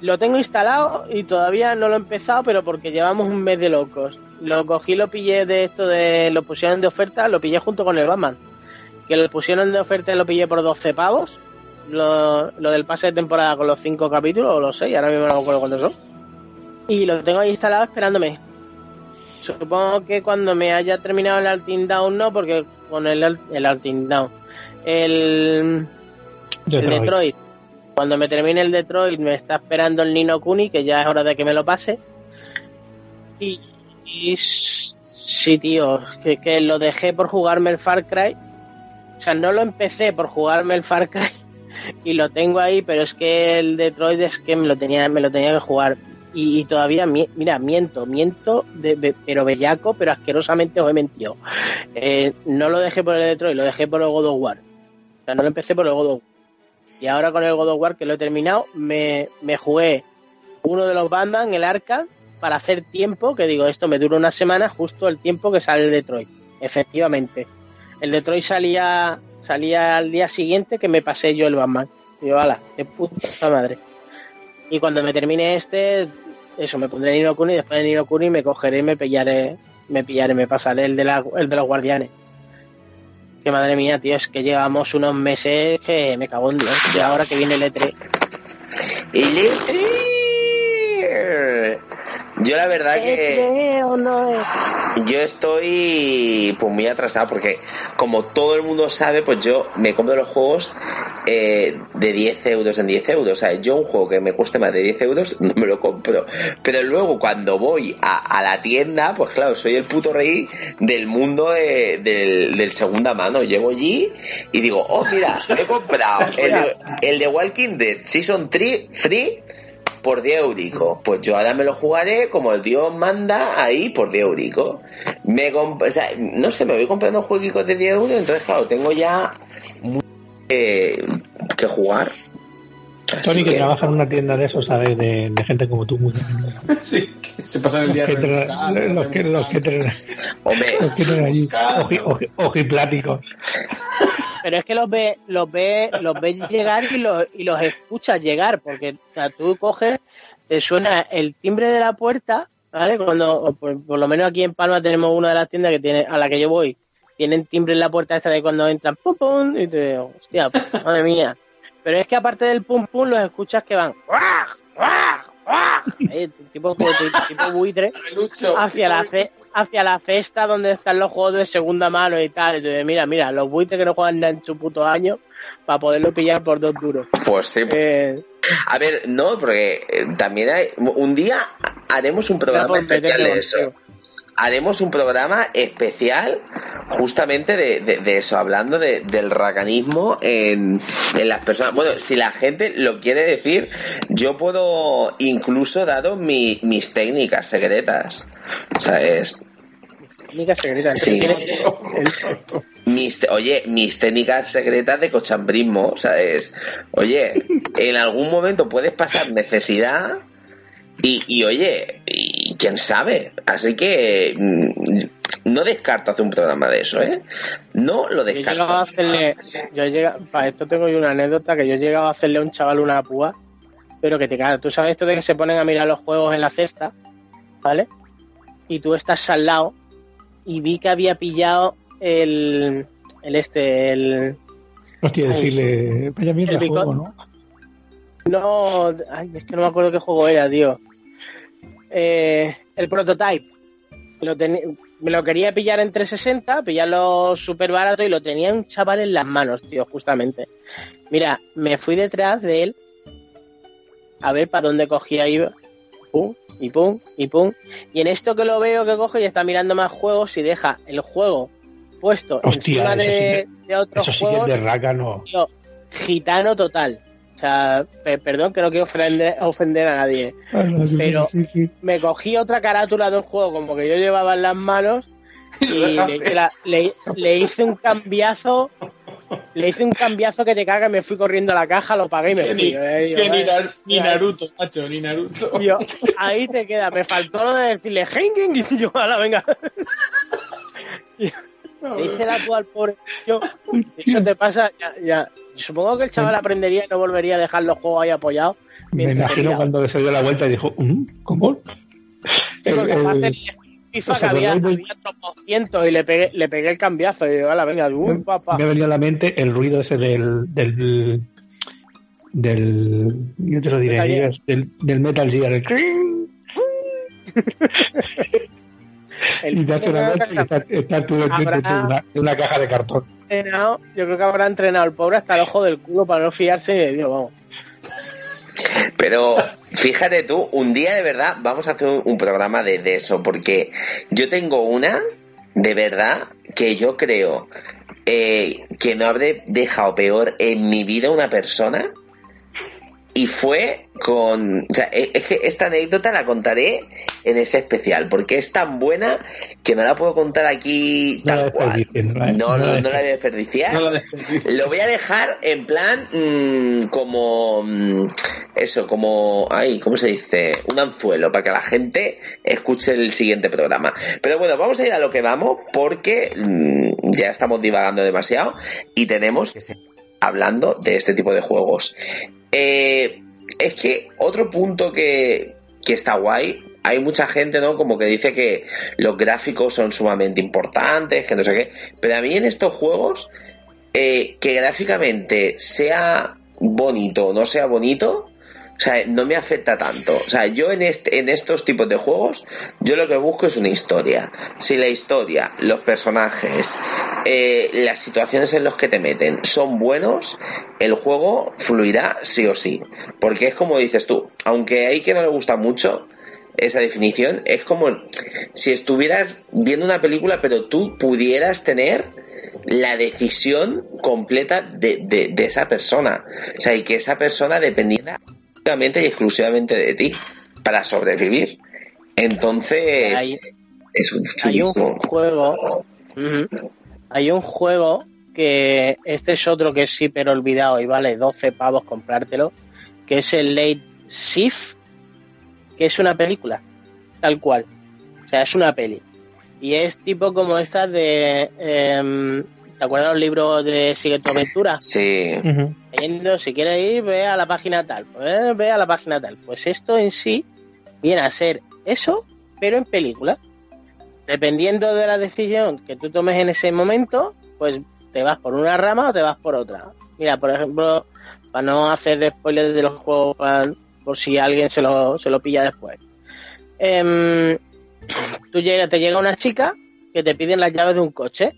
Lo tengo instalado y todavía no lo he empezado, pero porque llevamos un mes de locos. Lo cogí, lo pillé de esto de. Lo pusieron de oferta, lo pillé junto con el Batman. Que lo pusieron de oferta y lo pillé por 12 pavos. Lo, lo del pase de temporada con los 5 capítulos o los 6, ahora mismo no me acuerdo cuántos son. Y lo tengo ahí instalado esperándome. Supongo que cuando me haya terminado el Alting Down, no, porque con el, el Alting Down. El, el Detroit. Detroit. Cuando me termine el Detroit me está esperando el Nino Kuni, que ya es hora de que me lo pase. Y, sí, tío, que, que lo dejé por jugarme el Far Cry. O sea, no lo empecé por jugarme el Far Cry y lo tengo ahí, pero es que el Detroit es que me lo tenía, me lo tenía que jugar. Y, todavía, mi- mira, miento, miento, pero bellaco, pero asquerosamente os he mentido. Eh, no lo dejé por el Detroit, lo dejé por el God of War. O sea, no lo empecé por el God of War. Y ahora con el God of War, que lo he terminado, me, me jugué uno de los Batman, el Arca, para hacer tiempo, que digo, esto me dura una semana, justo el tiempo que sale el Detroit. Efectivamente. El Detroit salía, salía al día siguiente que me pasé yo el Batman. Y yo, ala, de puta madre. Y cuando me termine este, eso, me pondré Nino Kuni y después de Nino Kuni me cogeré y me pillaré, me pillaré, me pasaré el de, la, el de los guardianes. Que madre mía, tío, es que llevamos unos meses que me cago en Dios. Y ahora que viene el E E3. El E3. Yo la verdad que ¿E3 o no es? yo estoy pues muy atrasado porque como todo el mundo sabe, pues yo me compro los juegos eh, de 10 euros en 10 euros. O sea, yo un juego que me cueste más de 10 euros no me lo compro. Pero luego cuando voy a, a la tienda, pues claro, soy el puto rey del mundo de- del, del segunda mano. Llego allí y digo, oh mira, me he comprado el de, el de Walking Dead Season 3 Free por 10 euricos. Pues yo ahora me lo jugaré como el Dios manda ahí por 10 euricos. Me comp- o sea, no sé, me voy comprando jueguitos de 10 euros, entonces claro, tengo ya eh, que jugar. Tony, que que- trabaja en una tienda de esos, ¿sabes? De, de gente como tú. Muy, Sí, que se pasan el los, día que traen- rebuscando, los, que, los, que traen, Hombre, los que traen allí oji- oji- ojipláticos. Pero es que los ve, los ve, los ves llegar y los, y los escuchas llegar, porque o sea, tú coges, te suena el timbre de la puerta, ¿vale? Cuando, por, por lo menos aquí en Palma tenemos una de las tiendas que tiene, a la que yo voy, tienen timbre en la puerta esta de cuando entran, pum pum, y te digo, hostia, madre mía. Pero es que aparte del pum pum, los escuchas que van. ¡Guau! Ahí, tipo, tipo, tipo buitre hacia la fe- hacia la cesta donde están los juegos de segunda mano y tal. Entonces, mira, mira, los buitres que no juegan en su puto año para poderlo pillar por dos duros. Pues sí. Eh, A ver, no, porque eh, también hay. Un día haremos un programa especial de eso. contigo. Haremos un programa especial justamente de, de- de eso, hablando de- del racanismo en, en las personas. Bueno, si la gente lo quiere decir, yo puedo incluso daros mi- mis técnicas secretas. O sea, es. técnica secreta. Sí. Mis, oye, mis técnicas secretas de cochambrismo, o sea, es, oye, en algún momento puedes pasar necesidad y, y oye, y quién sabe, así que mm, no descarto hacer un programa de eso, ¿eh? No lo Yo he llegado a descarto. hacerle, yo he llegado- para esto tengo yo una anécdota que yo he llegado a hacerle a un chaval una púa, pero que te cagas. Tú sabes esto de que se ponen a mirar los juegos en la cesta, ¿vale? Y tú estás al lado y vi que había pillado el, el este, el, Hostia, decirle, vaya mierda El de juego, ¿no? No, ay, es que no me acuerdo qué juego era, tío. Eh, el prototype. Lo me lo quería pillar en 360, pillarlo súper barato y lo tenía un chaval en las manos, tío, justamente. Mira, me fui detrás de él a ver para dónde cogía iba. Pum, y pum, y pum. Y en esto que lo veo que coge y está mirando más juegos y deja el juego puesto Hostia, encima sí de, de otros Eso sí de rácano. tío, gitano total. O sea, pe- perdón que no quiero ofender, ofender a nadie. Pero- Sí, sí. Me cogí otra carátula de un juego como que yo llevaba en las manos y le, hice la- le- le hice un cambiazo. Le hice un cambiazo que te caga, me fui corriendo a la caja, lo pagué y me fui. ni, Eh, digo, que ni vale. Nar- ni Naruto, macho, ni Naruto. Tío, ahí te queda. Me faltó lo de decirle Hengen y yo, ala, venga. Le hice la tú al pobre. Yo, eso te pasa, ya, ya. Supongo que el chaval aprendería y no volvería a dejar los juegos ahí apoyados. Me imagino cuando se dio la vuelta y dijo, "¿Mm? ¿cómo? FIFA ¿os que había, había y le pegué, le pegué el cambiazo y digo, ala, venga, uy, papá. me ha venido a la mente el ruido ese del del del yo te lo diré del, del Metal Gear el El y te hace una vuelta y está, Habrá- de una, de una caja de cartón entrenado, yo creo que habrá entrenado el pobre hasta el ojo del culo para no fiarse y digo, vamos. Pero fíjate tú, un día de verdad vamos a hacer un, un programa de, de eso, porque yo tengo una, de verdad, que yo creo eh, que no habré dejado peor en mi vida una persona. Y fue con... O sea, e- es que esta anécdota la contaré en ese especial, porque es tan buena que no la puedo contar aquí No tal cual. no la- No, no no, la voy a desperdiciar. No lo voy a dejar en plan mm, como mm, eso, como ay, ¿cómo se dice? Un anzuelo para que la gente escuche el siguiente programa. Pero bueno, vamos a ir a lo que vamos porque mm, ya estamos divagando demasiado y tenemos que seguir hablando de este tipo de juegos. Eh, es que otro punto que, que está guay. Hay mucha gente, ¿no? Como que dice que los gráficos son sumamente importantes, que no sé qué. Pero a mí en estos juegos, eh, que gráficamente sea bonito o no sea bonito, o sea, no me afecta tanto. O sea, yo en, este, en estos tipos de juegos, yo lo que busco es una historia. Si la historia, los personajes, eh, las situaciones en las que te meten son buenos, el juego fluirá sí o sí. Porque es como dices tú, aunque hay que no le gusta mucho, esa definición es como si estuvieras viendo una película pero tú pudieras tener la decisión completa de, de- de esa persona. O sea, y que esa persona dependiera únicamente y exclusivamente de ti para sobrevivir. Entonces, Hay- es un Hay un juego. Hay un juego que este es otro que es hiper olvidado y vale 12 pavos comprártelo, que es el Late Shift, que es una película, tal cual. O sea, es una peli. Y es tipo como estas de... em, ¿Te acuerdas los libros de Sigue tu aventura? Sí. Leyendo, si quieres ir, ve a la página tal. Pues ve a la página tal. Pues esto en sí viene a ser eso, pero en película. Dependiendo de la decisión que tú tomes en ese momento, pues te vas por una rama o te vas por otra. Mira, por ejemplo, para no hacer spoilers de los juegos, para- por si alguien se lo, se lo pilla después. Em, tú llega, te llega una chica que te piden las llaves de un coche.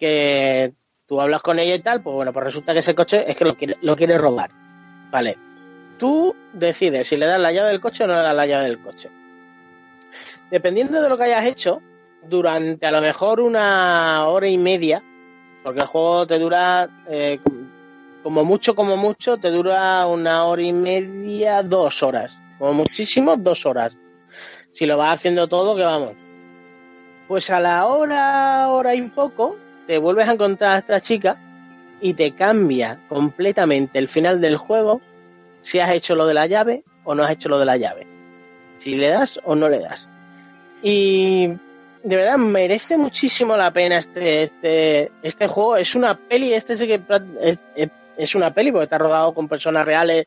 Que tú hablas con ella y tal, pues bueno, pues resulta que ese coche es que lo quiere, lo quiere robar. Vale. Tú decides si le das la llave del coche o no le das la llave del coche. Dependiendo de lo que hayas hecho, durante a lo mejor una hora y media, porque el juego te dura, eh, como mucho, como mucho, te dura una hora y media, dos horas. Como muchísimo, dos horas. Si lo vas haciendo todo, que vamos. Pues a la hora, hora y poco, te vuelves a encontrar a esta chica y te cambia completamente el final del juego si has hecho lo de la llave o no has hecho lo de la llave. Si le das o no le das. Y de verdad merece muchísimo la pena este, este, este juego. Es una peli, este sí que es, una peli porque está rodado con personas reales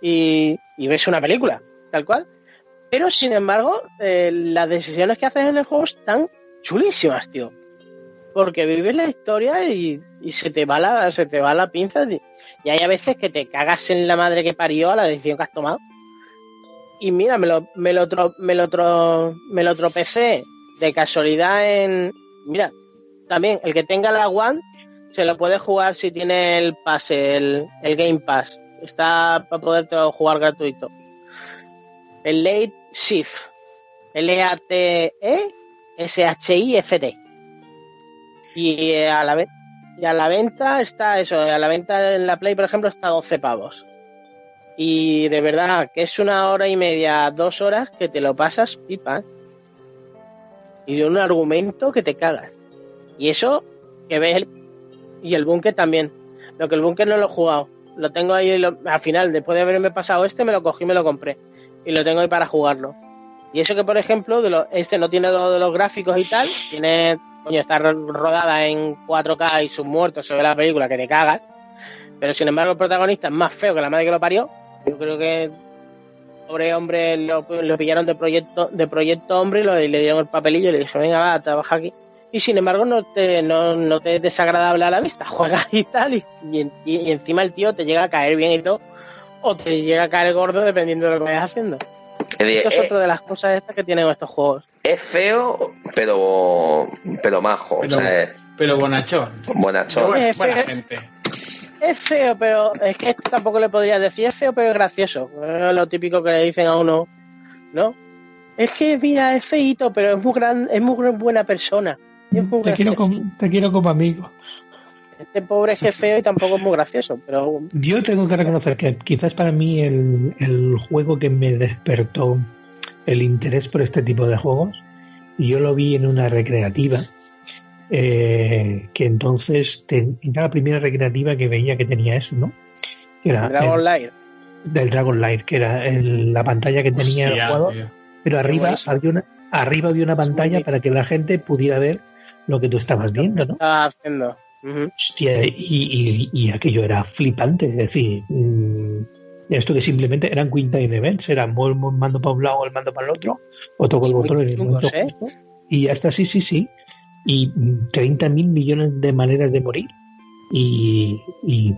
y, y ves una película, tal cual. Pero sin embargo, eh, las decisiones que haces en el juego están chulísimas, tío. Porque vives la historia y, se te va la, se te va la pinza. Y hay a veces que te cagas en la madre que parió a la decisión que has tomado. Y mira, me lo, me lo, tro- me lo, tro- me lo tropecé de casualidad en. Mira, también el que tenga la One se lo puede jugar si tiene el pase, el, el Game Pass. Está para poder jugar gratuito. El Late Shift. L-A-T-E-S-H-I-F-T. Y eh, a la vez. Y a la venta está eso, a la venta en la Play, por ejemplo, está 12 pavos. Y de verdad que es una hora y media, dos horas que te lo pasas pipa. ¿eh? Y de un argumento que te cagas. Y eso que ves el, y el búnker también. Lo que el búnker no lo he jugado. Lo tengo ahí lo- al final, después de haberme pasado este, me lo cogí y me lo compré. Y lo tengo ahí para jugarlo. Y eso que, por ejemplo, de este no tiene lo de los gráficos y tal, tiene, coño, está ro- rodada en 4K y sus muertos, se ve la película que te cagas. Pero sin embargo, el protagonista es más feo que la madre que lo parió. Yo creo que pobre hombre lo, lo pillaron de proyecto, de proyecto hombre y, lo- y le dieron el papelillo y le dije, venga, va, trabaja aquí. Y sin embargo, no te, no, no te es desagradable a la vista, juegas y tal, y, y en- y encima el tío te llega a caer bien y todo, o te llega a caer gordo dependiendo de lo que vayas haciendo. Decir, Esto es eh, otra de las cosas estas que tienen estos juegos. Es feo, pero, pero majo. Pero- o sea, es Pero bonachón. bonachón. Buena, Es buena gente. Es feo, pero es que esto tampoco le podría decir. Es feo, pero es gracioso. Es lo típico que le dicen a uno, ¿no? Es que, mira, es feíto, pero es muy gran, es muy buena persona. Es muy Te quiero, como, te quiero como amigo. Este pobre es que es feo y tampoco es muy gracioso, pero Yo tengo que reconocer que quizás para mí el, el juego que me despertó el interés por este tipo de juegos, yo lo vi en una recreativa, eh, que entonces te- era la primera recreativa que veía que tenía eso, ¿no? Que era Dragon el- Light. del Dragon Light, que era el- la pantalla que tenía el jugador, tío. pero arriba había una arriba había una pantalla para que la gente pudiera ver lo que tú estabas viendo, ¿no? Estaba haciendo. Hostia, y, y- y aquello era flipante, es decir, mm, esto que simplemente eran Queen Time Events, era el mando para un lado o el mando para el otro, o toco el botón en el momento ¿eh? justo, y ya está, sí, sí, sí, y 30 mil millones de maneras de morir, y, y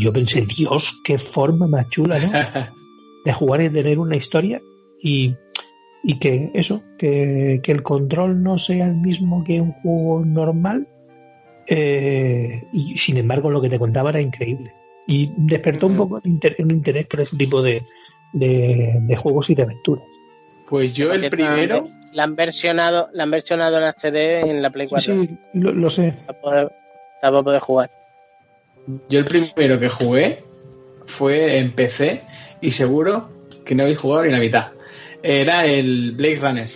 yo pensé, Dios, qué forma más chula, ¿no? de jugar y tener una historia y, y que eso, que, que el control no sea el mismo que un juego normal eh, y sin embargo lo que te contaba era increíble y despertó un poco un interés por ese tipo de, de, de juegos y de aventuras. Pues yo el primero, La han versionado, la han versionado en HD en la Play 4 Sí, lo, lo sé. para, poder, para poder jugar. yo el primero que jugué fue en PC y seguro que no habéis jugado ni la mitad. Era el Blade Runner.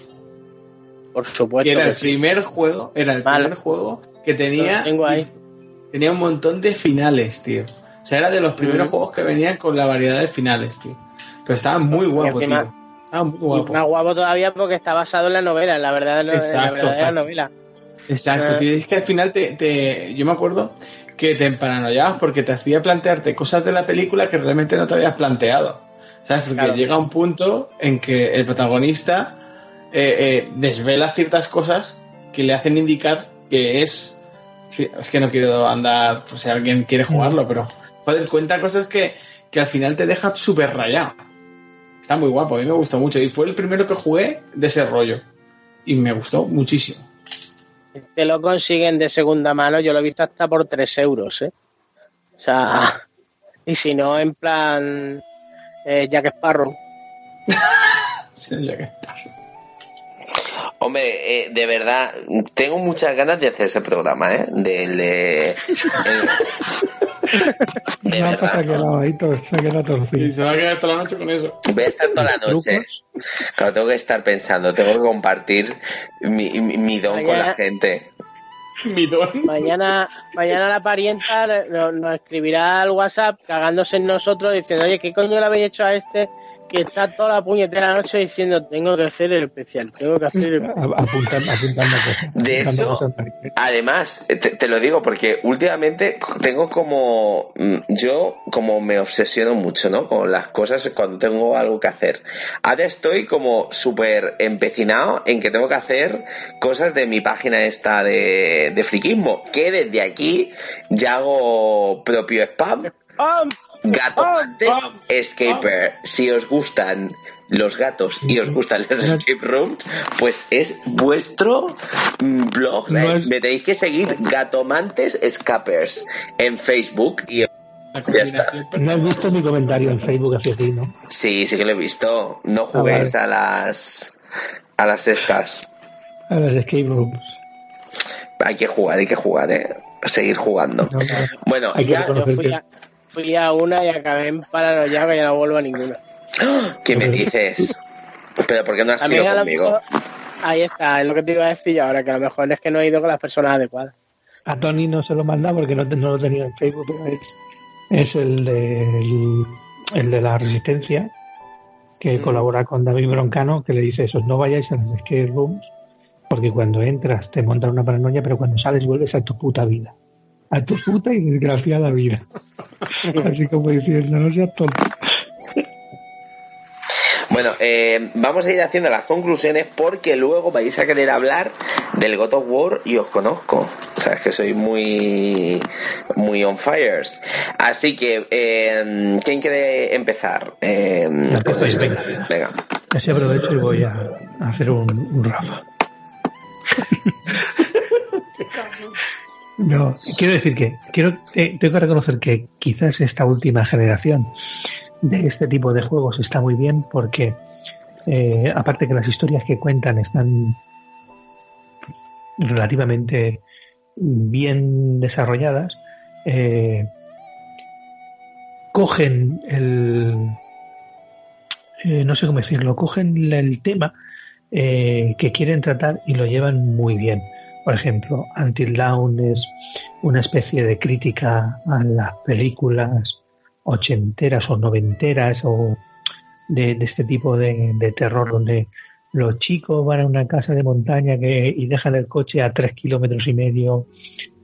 Por supuesto. Que era que el sí. primer juego, era el primer juego que tenía, Lo tengo ahí. tenía un montón de finales, tío. O sea, era de los primeros Mm. juegos que venían con la variedad de finales, tío. Pero estaba muy guapo, encima- tío. Estaba muy Y guapo. más guapo todavía porque está basado en la novela, en la verdad, en la Exacto, exacto. novela. Exacto, Ah. tío, es que al final te, te- yo me acuerdo que te emparanoiabas porque te hacía plantearte cosas de la película que realmente no te habías planteado. ¿Sabes? Porque Claro. llega un punto en que el protagonista eh, eh, desvela ciertas cosas que le hacen indicar que es. Es que no quiero andar por si alguien quiere jugarlo, pero joder, cuenta cosas que, que al final te deja súper rayado. Está muy guapo, a mí me gustó mucho. Y fue el primero que jugué de ese rollo. Y me gustó muchísimo. Te lo consiguen de segunda mano, yo lo he visto hasta por 3 euros, ¿eh? O sea, y si no, en plan eh, Jack Sparrow. Sí, que está. Hombre, eh, de verdad, tengo muchas ganas de hacer ese programa, ¿eh? Del de... de No verdad. se ha quedado ahí, todo, se ha quedado Y se va a quedar toda la noche con eso. Voy a estar toda la noche. Claro, tengo que estar pensando, tengo que compartir mi, mi- mi don con la Mañana- gente. Mi don. Mañana, mañana la parienta nos escribirá al WhatsApp cagándose en nosotros diciendo, oye, ¿qué coño le habéis hecho a este que está toda la puñetera noche diciendo, tengo que hacer el especial, tengo que hacer el... Apuntando, apuntando cosas. De apuntando hecho, cosas. Además, te, te lo digo porque últimamente tengo como. mm, Yo, como me obsesiono mucho, ¿no? Con las cosas cuando tengo algo que hacer. Ahora estoy como súper empecinado en que tengo que hacer cosas de mi página esta de, de friquismo. Que desde aquí ya hago propio spam. Gato. Mate Escaper. Si os gustan los gatos y os gustan los escape rooms, pues es vuestro blog. No Eh, es- Me tenéis que seguir Gatomantes Escapers en Facebook. Y Ya está. No has visto mi comentario en Facebook hacia ti, ¿no? sí, sí que lo he visto. No juguéis a las a las estas. A las escape rooms. Hay que jugar, hay que jugar, eh. Seguir jugando. No, no. Bueno, Hay que ya, Yo reconocer fui que a, fui a una y acabé en paranoia que ya no vuelvo a ninguna. ¿qué me dices? Pero ¿por qué no has También ido conmigo? mejor- ahí está, es lo que te iba a decir yo ahora, que a lo mejor es que no he ido con las personas adecuadas. a Tony no se lo manda porque no, no lo tenía en Facebook, pero es, es el, de, el, el de la resistencia que Mm. colabora con David Broncano, que le dice eso, no vayáis a las escape rooms porque cuando entras te montan una paranoia, pero cuando sales vuelves a tu puta vida. A tu puta y desgraciada vida. Así como diciendo, no seas tonto. Bueno, eh, vamos a ir haciendo las conclusiones porque luego vais a querer hablar del God of War y os conozco. Sabes que soy muy muy on fires. Así que, eh, ¿quién quiere empezar? Eh, esto? venga. Venga. Así aprovecho y voy a, a hacer un, un Rafa. No, quiero decir que quiero, eh, tengo que reconocer que quizás esta última generación de este tipo de juegos está muy bien porque eh, aparte que las historias que cuentan están relativamente bien desarrolladas, eh, cogen el, eh, no sé cómo decirlo, cogen el tema eh, que quieren tratar y lo llevan muy bien. Por ejemplo, Until Dawn es una especie de crítica a las películas ochenteras o noventeras o de, este tipo de, terror donde los chicos van a una casa de montaña que, y dejan el coche a tres kilómetros y medio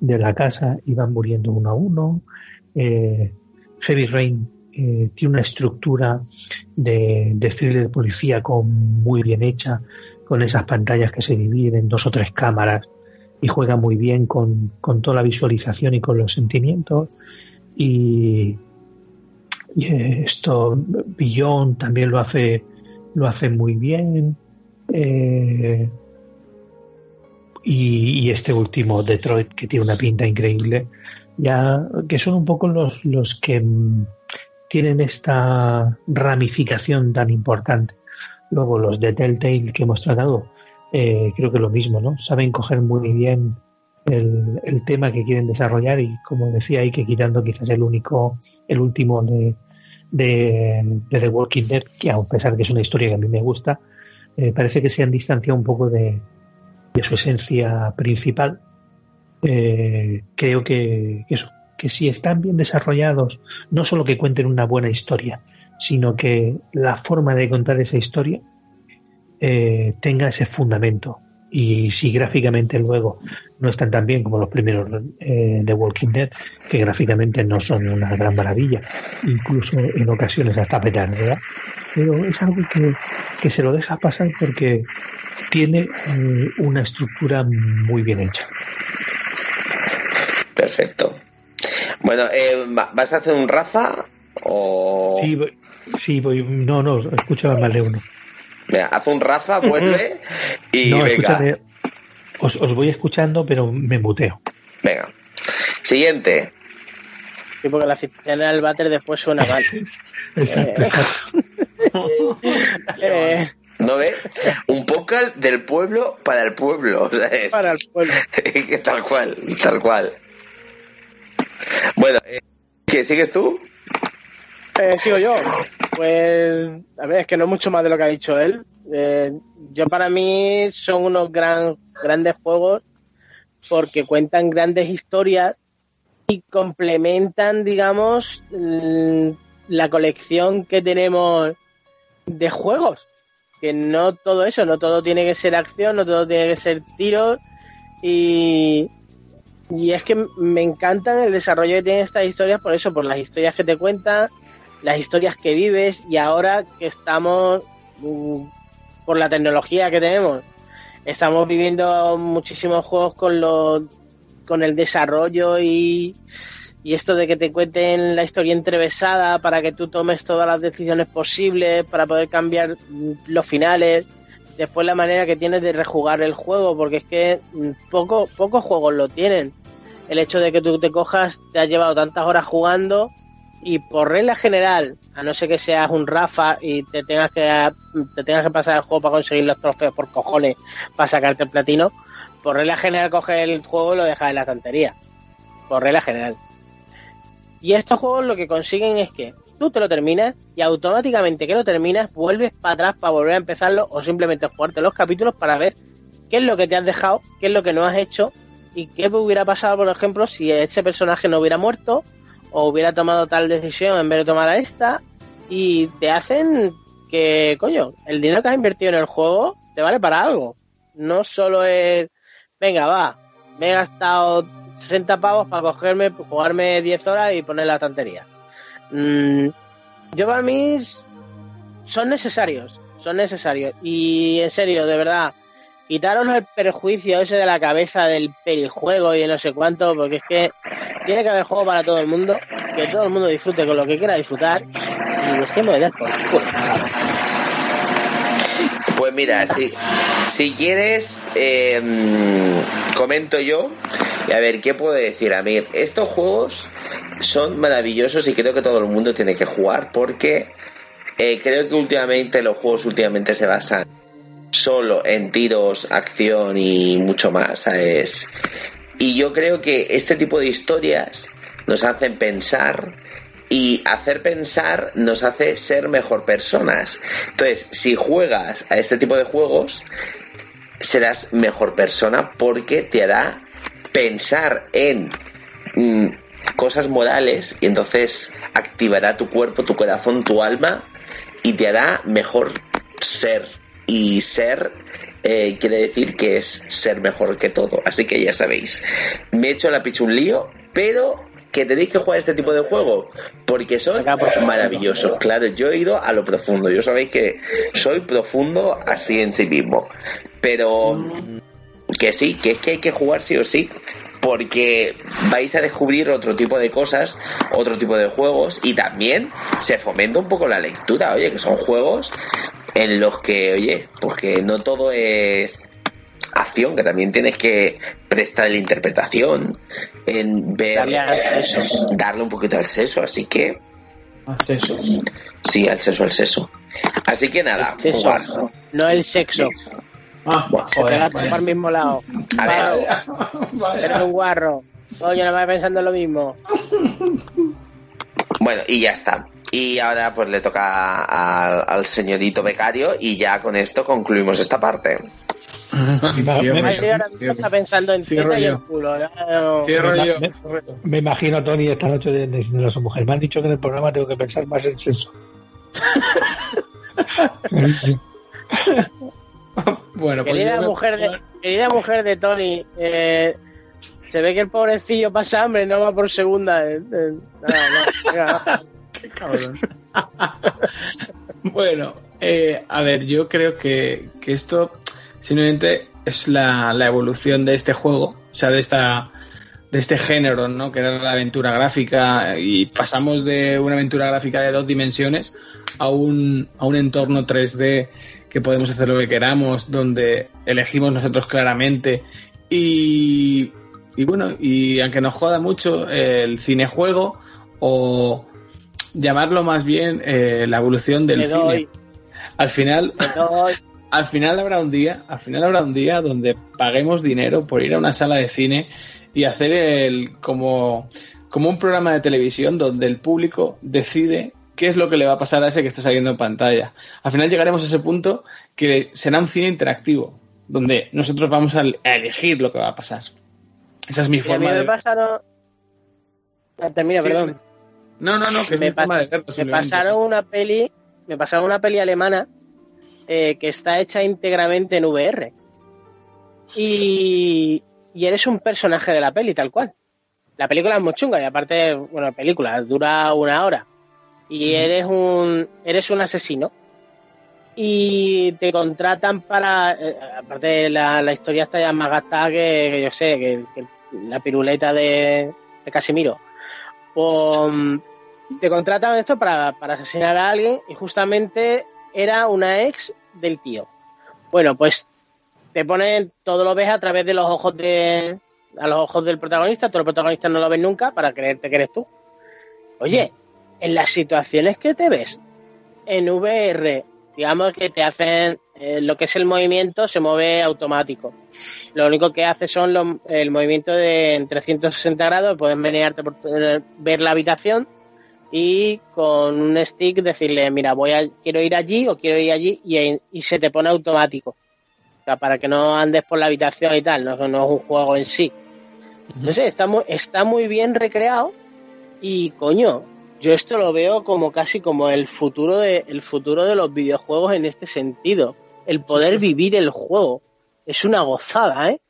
de la casa y van muriendo uno a uno. Eh, Heavy Rain eh, tiene una estructura de, de thriller policía con, muy bien hecha, con esas pantallas que se dividen en dos o tres cámaras y juega muy bien con, con toda la visualización y con los sentimientos. Y, y esto, Beyond también lo hace, lo hace muy bien. Eh, y, y este último, Detroit, que tiene una pinta increíble, ya que son un poco los, los que mm, tienen esta ramificación tan importante. Luego los de Telltale que hemos tratado, eh, creo que lo mismo, ¿no? Saben coger muy bien el, el tema que quieren desarrollar y como decía ahí que quitando quizás el único, el último de, de, de The Walking Dead, que a pesar que es una historia que a mí me gusta, eh, parece que se han distanciado un poco de, de su esencia principal. Eh, creo que eso, que si están bien desarrollados, no solo que cuenten una buena historia, sino que la forma de contar esa historia eh, tenga ese fundamento y si gráficamente luego no están tan bien como los primeros eh, de Walking Dead, que gráficamente no son una gran maravilla, incluso en ocasiones hasta ¿verdad? pero es algo que, que se lo deja pasar porque tiene mm, una estructura muy bien hecha. Perfecto. Bueno, eh, ¿vas a hacer un Rafa o...? Sí, voy, sí, voy, no, no, escucho más de uno. Mira, haz un Rafa, vuelve y No, venga. os, os voy escuchando, pero me muteo. Venga. Siguiente. Sí, porque la cisterna del váter después suena mal. Exacto, exacto. Eh, ¿No ves? Un podcast del pueblo para el pueblo. ¿sabes? para el pueblo. tal cual, tal cual. Bueno, eh, ¿qué sigues tú? Eh, sigo yo. Pues, a ver, es que no mucho más de lo que ha dicho él. Eh, yo para mí son unos gran, grandes juegos porque cuentan grandes historias y complementan, digamos, l- la colección que tenemos de juegos. Que no todo eso, no todo tiene que ser acción, no todo tiene que ser tiros. Y, y es que me encantan el desarrollo que tienen estas historias por eso, por las historias que te cuentan, las historias que vives y ahora que estamos mm, por la tecnología que tenemos, estamos viviendo muchísimos juegos con los con el desarrollo y, y esto de que te cuenten la historia entrevesada para que tú tomes todas las decisiones posibles para poder cambiar mm, los finales. Después la manera que tienes de rejugar el juego porque es que mm, poco, pocos juegos lo tienen. El hecho de que tú te cojas te has llevado tantas horas jugando y por regla general, a no ser que seas un Rafa y te tengas que te tengas que pasar el juego para conseguir los trofeos por cojones para sacarte el platino, por regla general coges el juego y lo dejas en la estantería. Por regla general. Y estos juegos lo que consiguen es que tú te lo terminas y automáticamente que lo terminas vuelves para atrás para volver a empezarlo o simplemente jugarte los capítulos para ver qué es lo que te has dejado, qué es lo que no has hecho y qué hubiera pasado, por ejemplo, si ese personaje no hubiera muerto o hubiera tomado tal decisión en vez de tomar esta y te hacen que, coño, el dinero que has invertido en el juego te vale para algo. No solo es, venga, va, me he gastado 60 pavos para cogerme, jugarme 10 horas y poner la estantería. Mm, yo para mí son necesarios, son necesarios. Y en serio, de verdad, quitaros el perjuicio ese de la cabeza del perijuego y de no sé cuánto, porque es que tiene que haber juego para todo el mundo, que todo el mundo disfrute con lo que quiera disfrutar y dejemos de. Pues mira, si, si quieres, eh, comento yo. Y a ver, ¿qué puedo decir? A ver, estos juegos son maravillosos y creo que todo el mundo tiene que jugar porque eh, creo que últimamente los juegos últimamente se basan solo en tiros, acción y mucho más, ¿sabes? Y yo creo que este tipo de historias nos hacen pensar y hacer pensar nos hace ser mejor personas. Entonces, si juegas a este tipo de juegos, serás mejor persona porque te hará pensar en mm, cosas morales y entonces activará tu cuerpo, tu corazón, tu alma y te hará mejor ser. Y ser eh, quiere decir que es ser mejor que todo. Así que ya sabéis, me he hecho la picha un lío, pero que tenéis que jugar este tipo de juego porque son maravillosos. Claro, yo he ido a lo profundo. Yo sabéis que soy profundo así en sí mismo. Pero que sí, que es que hay que jugar sí o sí. Porque vais a descubrir otro tipo de cosas, otro tipo de juegos y también se fomenta un poco la lectura, oye, que son juegos en los que, oye, porque no todo es acción, que también tienes que prestar la interpretación, en ver, Darle al seso. darle un poquito al seso, así que Acceso. sí, al seso, al seso. Así que nada, Seso, jugar. no el sexo. Ah, pega joder. todo para el mismo lado. A ver, Guarro, eres un guarro. Coño, no vas pensando lo mismo. Bueno, y ya está. Y ahora pues le toca a- al señorito becario y ya con esto concluimos esta parte. Cierro Ay, yo. ahora mismo está pensando en Cierro teta y yo. el culo. ya no- Cierro yo. Me, me imagino Tony esta noche de- diciendo a su mujer, me han dicho que en el programa tengo que pensar más en sexo. bueno, pues Querida mujer de, querida mujer de Tony, eh, se ve que el pobrecillo pasa hambre, no va por segunda. eh, eh, nada, no, venga, Qué cabrón. bueno, eh, a ver, yo creo que, que esto simplemente es la, la evolución de este juego, o sea, de esta de este género, ¿no? Que era la aventura gráfica y pasamos de una aventura gráfica de dos dimensiones a un, a un entorno 3D que podemos hacer lo que queramos, donde elegimos nosotros claramente. Y, y bueno, y aunque nos joda mucho el cinejuego o llamarlo más bien eh, la evolución del cine. Al final, al final habrá un día, al final habrá un día donde paguemos dinero por ir a una sala de cine y hacer el como, como un programa de televisión donde el público decide qué es lo que le va a pasar a ese que está saliendo en pantalla. Al final llegaremos a ese punto que será un cine interactivo, donde nosotros vamos a, elegir lo que va a pasar. Esa es mi Y a mí forma me de pasaron. Ah, Termina, Sí, perdón. No, no, no, que es me, mi forma pas- de verlo. me pasaron una peli, me pasaron una peli alemana eh, que está hecha íntegramente en VR. Y, y eres un personaje de la peli, tal cual. La película es muy chunga y aparte, bueno, la película dura una hora. Y eres un eres un asesino. Y te contratan para. eh, aparte, la, la historia está ya más gastada que, que yo sé, que, que la piruleta de, de Casimiro. Pues, te contratan esto para, para asesinar a alguien y justamente era una ex del tío. Bueno, pues te ponen, todo lo ves a través de los ojos de a los ojos del protagonista, tú el protagonista no lo ves nunca para creerte que eres tú. Oye, en las situaciones que te ves en VR, digamos que te hacen eh, lo que es el movimiento se mueve automático. Lo único que hace son los- el movimiento de en 360 grados, puedes menearte por eh, ver la habitación y con un stick decirle, mira, voy a, quiero ir allí o quiero ir allí y, y se te pone automático. O sea, para que no andes por la habitación y tal, no, no es un juego en sí. No sé, está muy, está muy bien recreado y coño, yo esto lo veo como casi como el futuro de, el futuro de los videojuegos en este sentido. El poder vivir el juego. Es una gozada, ¿eh?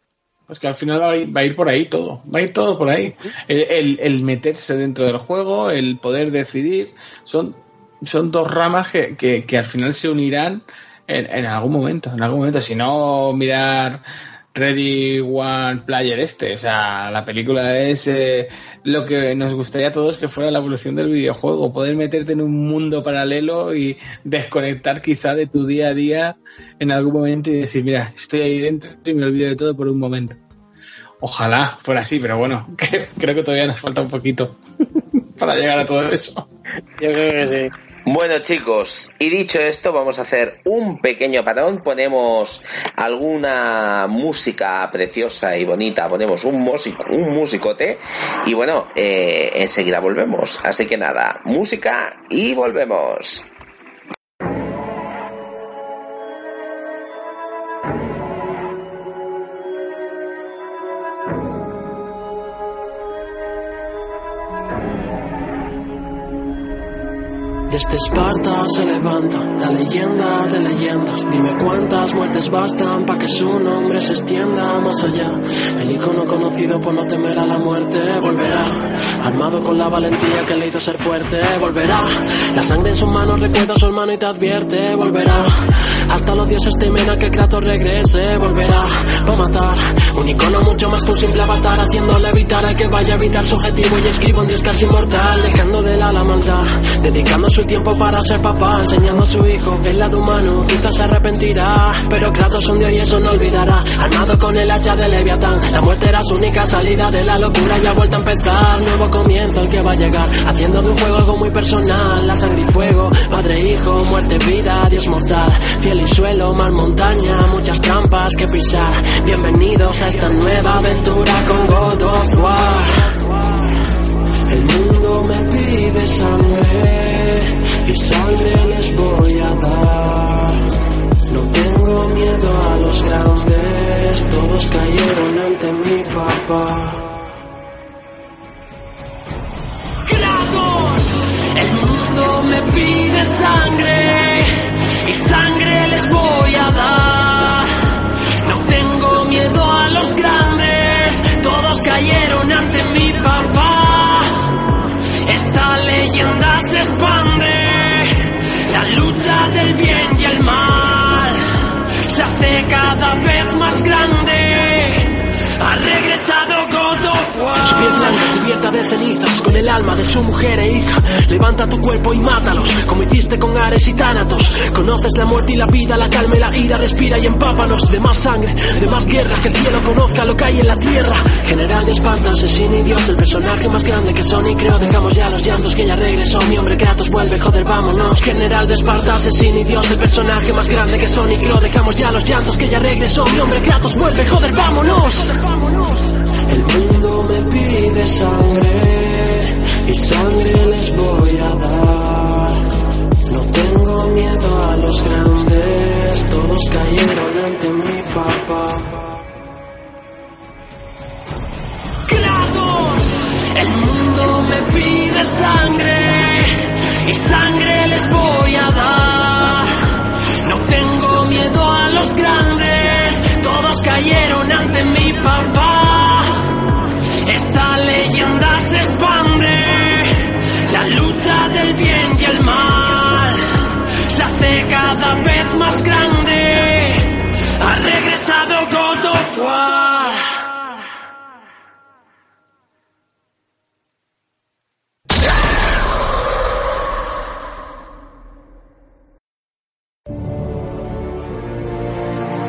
Pues que al final va a, ir, va a ir por ahí todo, va a ir todo por ahí. El, el- el meterse dentro del juego, el poder decidir, son, son dos ramas que, que- que al final se unirán en, en algún momento, en algún momento. Si no, mirar Ready One Player este, o sea, la película es eh, lo que nos gustaría a todos que fuera la evolución del videojuego, poder meterte en un mundo paralelo y desconectar quizá de tu día a día en algún momento y decir, mira, estoy ahí dentro y me olvido de todo por un momento. Ojalá fuera así, pero bueno, creo que todavía nos falta un poquito para llegar a todo eso. Yo creo que sí. Bueno chicos, y dicho esto, vamos a hacer un pequeño parón, ponemos alguna música preciosa y bonita, ponemos un músico, un musicote, y bueno, eh, enseguida volvemos. Así que nada, música y volvemos. Desde Esparta se levanta la leyenda de leyendas. Dime cuántas muertes bastan para que su nombre se extienda más allá. El icono conocido por no temer a la muerte volverá. Armado con la valentía que le hizo ser fuerte, volverá. La sangre en sus manos recuerda a su hermano y te advierte, volverá. Hasta los dioses temen a que Kratos regrese, volverá. Pa' matar. Un icono mucho más que un simple avatar, haciéndole evitar al que vaya a evitar su objetivo y escriba un dios casi inmortal, dejando de lado la maldad. Dedicando su tiempo para ser papá, enseñando a su hijo el lado humano, quizás se arrepentirá. Pero Kratos un día y eso no olvidará. Armado con el hacha de Leviatán, la muerte era su única salida de la locura y ha vuelto a empezar. Nuevo comienzo el que va a llegar, haciendo de un juego algo muy personal. La sangre y fuego, padre, hijo, muerte, vida, Dios mortal. Cielo y suelo, mar, montaña, muchas trampas que pisar. Bienvenidos a esta nueva aventura con God of War. Me pide sangre y sangre les voy a dar. No tengo miedo a los grandes, todos cayeron ante mi papá. ¡Kratos! El mundo me pide sangre y sangre les voy a dar. Alma de su mujer e hija. Levanta tu cuerpo y mátalos, como hiciste con Ares y Tánatos. Conoces la muerte y la vida, la calma y la ira, respira y empápanos de más sangre, de más guerra, que el cielo conozca lo que hay en la tierra. General de Esparta, asesino y dios, el personaje más grande que son y creo, dejamos ya los llantos que ya regresó, mi hombre Kratos vuelve, joder, vámonos. General de Esparta, asesino y dios, el personaje más grande que son y creo, dejamos ya los llantos que ya regresó, mi hombre Kratos vuelve, joder, vámonos. El me pide sangre y sangre les voy a dar. No tengo miedo a los grandes, todos cayeron ante mi papá. Kratos, el mundo me pide sangre y sangre les voy a dar. No tengo miedo a los grandes, todos cayeron ante mi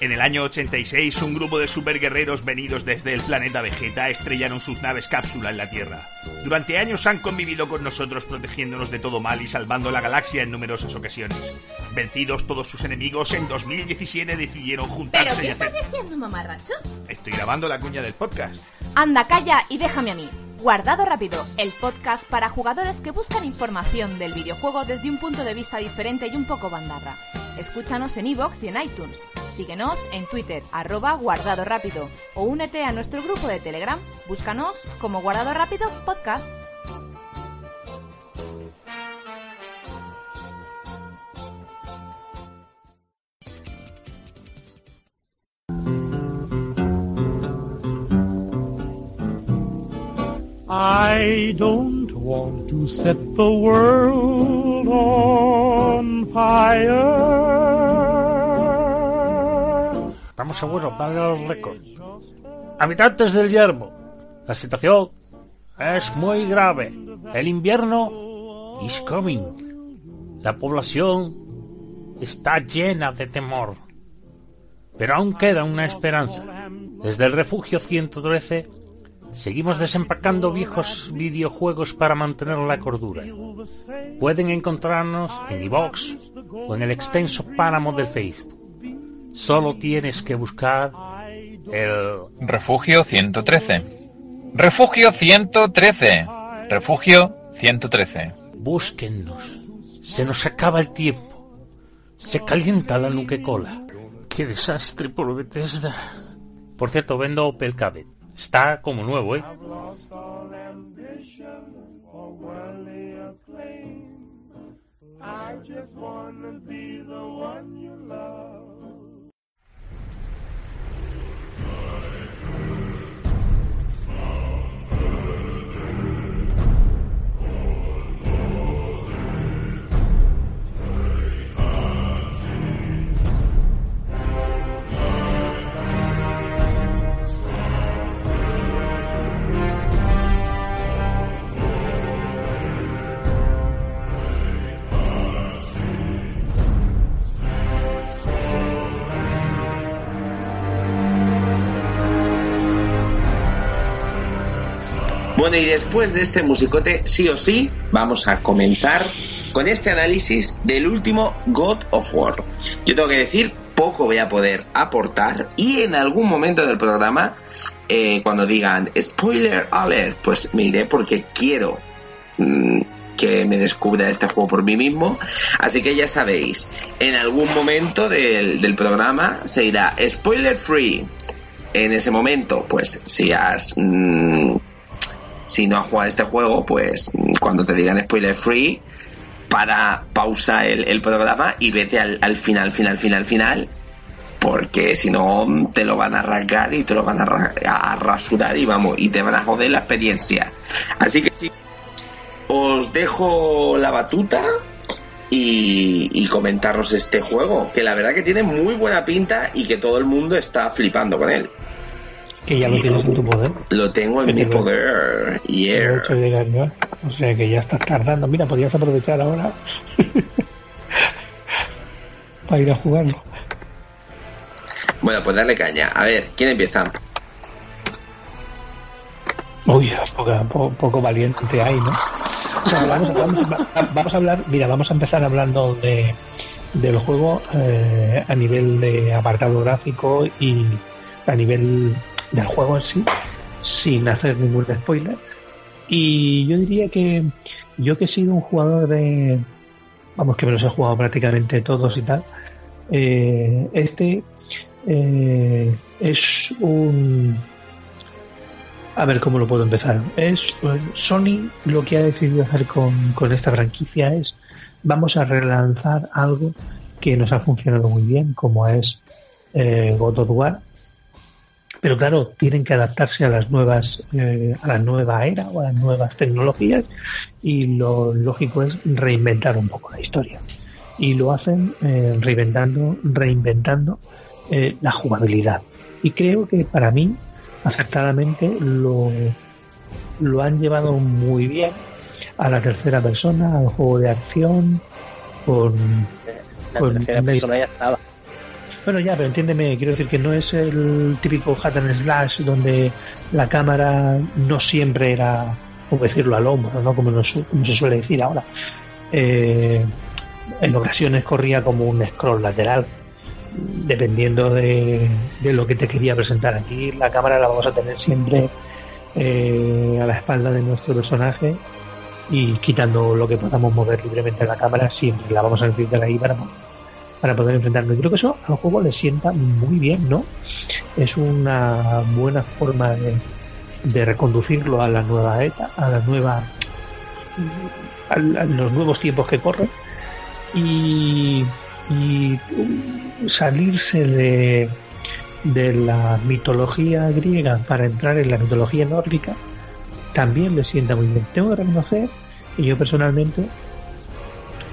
En el año 86, un grupo de superguerreros venidos desde el planeta Vegeta estrellaron sus naves cápsula en la Tierra. Durante años han convivido con nosotros protegiéndonos de todo mal y salvando la galaxia en numerosas ocasiones. Vencidos todos sus enemigos, en 2017 decidieron ¿Pero juntarse qué y hacer... estás diciendo, mamarracho? Estoy grabando la cuña del podcast. Anda, calla y déjame a mí. Guardado rápido, el podcast para jugadores que buscan información del videojuego desde un punto de vista diferente y un poco bandarra. Escúchanos en iVoox y en iTunes. Síguenos en Twitter, arroba guardado rápido. O únete a nuestro grupo de Telegram. Búscanos como Guardado Rápido Podcast. I don't want to set the world on fire. Estamos seguros, dale los récords. Habitantes del yermo, la situación es muy grave. El invierno is coming. La población está llena de temor. Pero aún queda una esperanza. Desde el refugio 113 seguimos desempacando viejos videojuegos para mantener la cordura. Pueden encontrarnos en iVox o en el extenso páramo del Facebook. Solo tienes que buscar el Refugio 113. Refugio 113. Refugio 113. Búsquennos. Se nos acaba el tiempo. Se calienta la nuque-cola. Qué desastre por Bethesda. Por cierto, vendo Opel Cabet. Está como nuevo, ¿eh? Bueno, y después de este musicote, sí o sí, vamos a comenzar con este análisis del último God of War. Yo tengo que decir, poco voy a poder aportar y en algún momento del programa, eh, cuando digan spoiler alert, pues me iré porque quiero mm, que me descubra este juego por mí mismo. Así que ya sabéis, en algún momento del, del programa se irá spoiler free. En ese momento, pues si has... mm, si no has jugado este juego, pues cuando te digan spoiler free, para pausa el, programa y vete al, al final, final, final, final, porque si no te lo van a arrancar y te lo van a, a rasurar y vamos, y te van a joder la experiencia. Así que sí, os dejo la batuta y, y comentaros este juego, que la verdad que tiene muy buena pinta y que todo el mundo está flipando con él. Que ya lo tienes en tu poder. Lo tengo en mi poder. Lo he Yeah. hecho llegar. O sea que ya estás tardando. Mira, podías aprovechar ahora para ir a jugarlo. Bueno, pues darle caña. A ver, ¿quién empieza? Uy, poca- po- poco valiente hay, ¿no? O sea, vamos, vamos- va- vamos a hablar, mira, vamos a empezar hablando de del juego eh, a nivel de apartado gráfico y a nivel del juego en sí, sin hacer ningún spoiler. Y yo diría que yo que he sido un jugador de, vamos, que me los he jugado prácticamente todos y tal, eh, este eh, es un a ver cómo lo puedo empezar. Es eh, Sony lo que ha decidido hacer con, con esta franquicia es vamos a relanzar algo que nos ha funcionado muy bien, como es eh, God of War. Pero claro, tienen que adaptarse a las nuevas, eh, a la nueva era o a las nuevas tecnologías y lo lógico es reinventar un poco la historia. Y lo hacen eh, reinventando, reinventando eh, la jugabilidad. Y creo que para mí acertadamente lo, lo han llevado muy bien a la tercera persona, al juego de acción, con, La con tercera persona ya estaba. Bueno, ya, pero entiéndeme, quiero decir que no es el típico hat and slash donde la cámara no siempre era, como decirlo, al hombro, ¿no? Como, nos- como se suele decir ahora. Eh, en ocasiones corría como un scroll lateral, dependiendo de, de lo que te quería presentar. Aquí la cámara la vamos a tener siempre eh, a la espalda de nuestro personaje y quitando lo que podamos mover libremente la cámara, siempre la vamos a necesitar ahí para para poder enfrentarlo. Creo que eso al juego le sienta muy bien, ¿no? Es una buena forma de, reconducirlo a la nueva ETA, a la nueva a, los nuevos tiempos que corren y, y salirse de, de la mitología griega para entrar en la mitología nórdica también le sienta muy bien. Tengo que reconocer que yo personalmente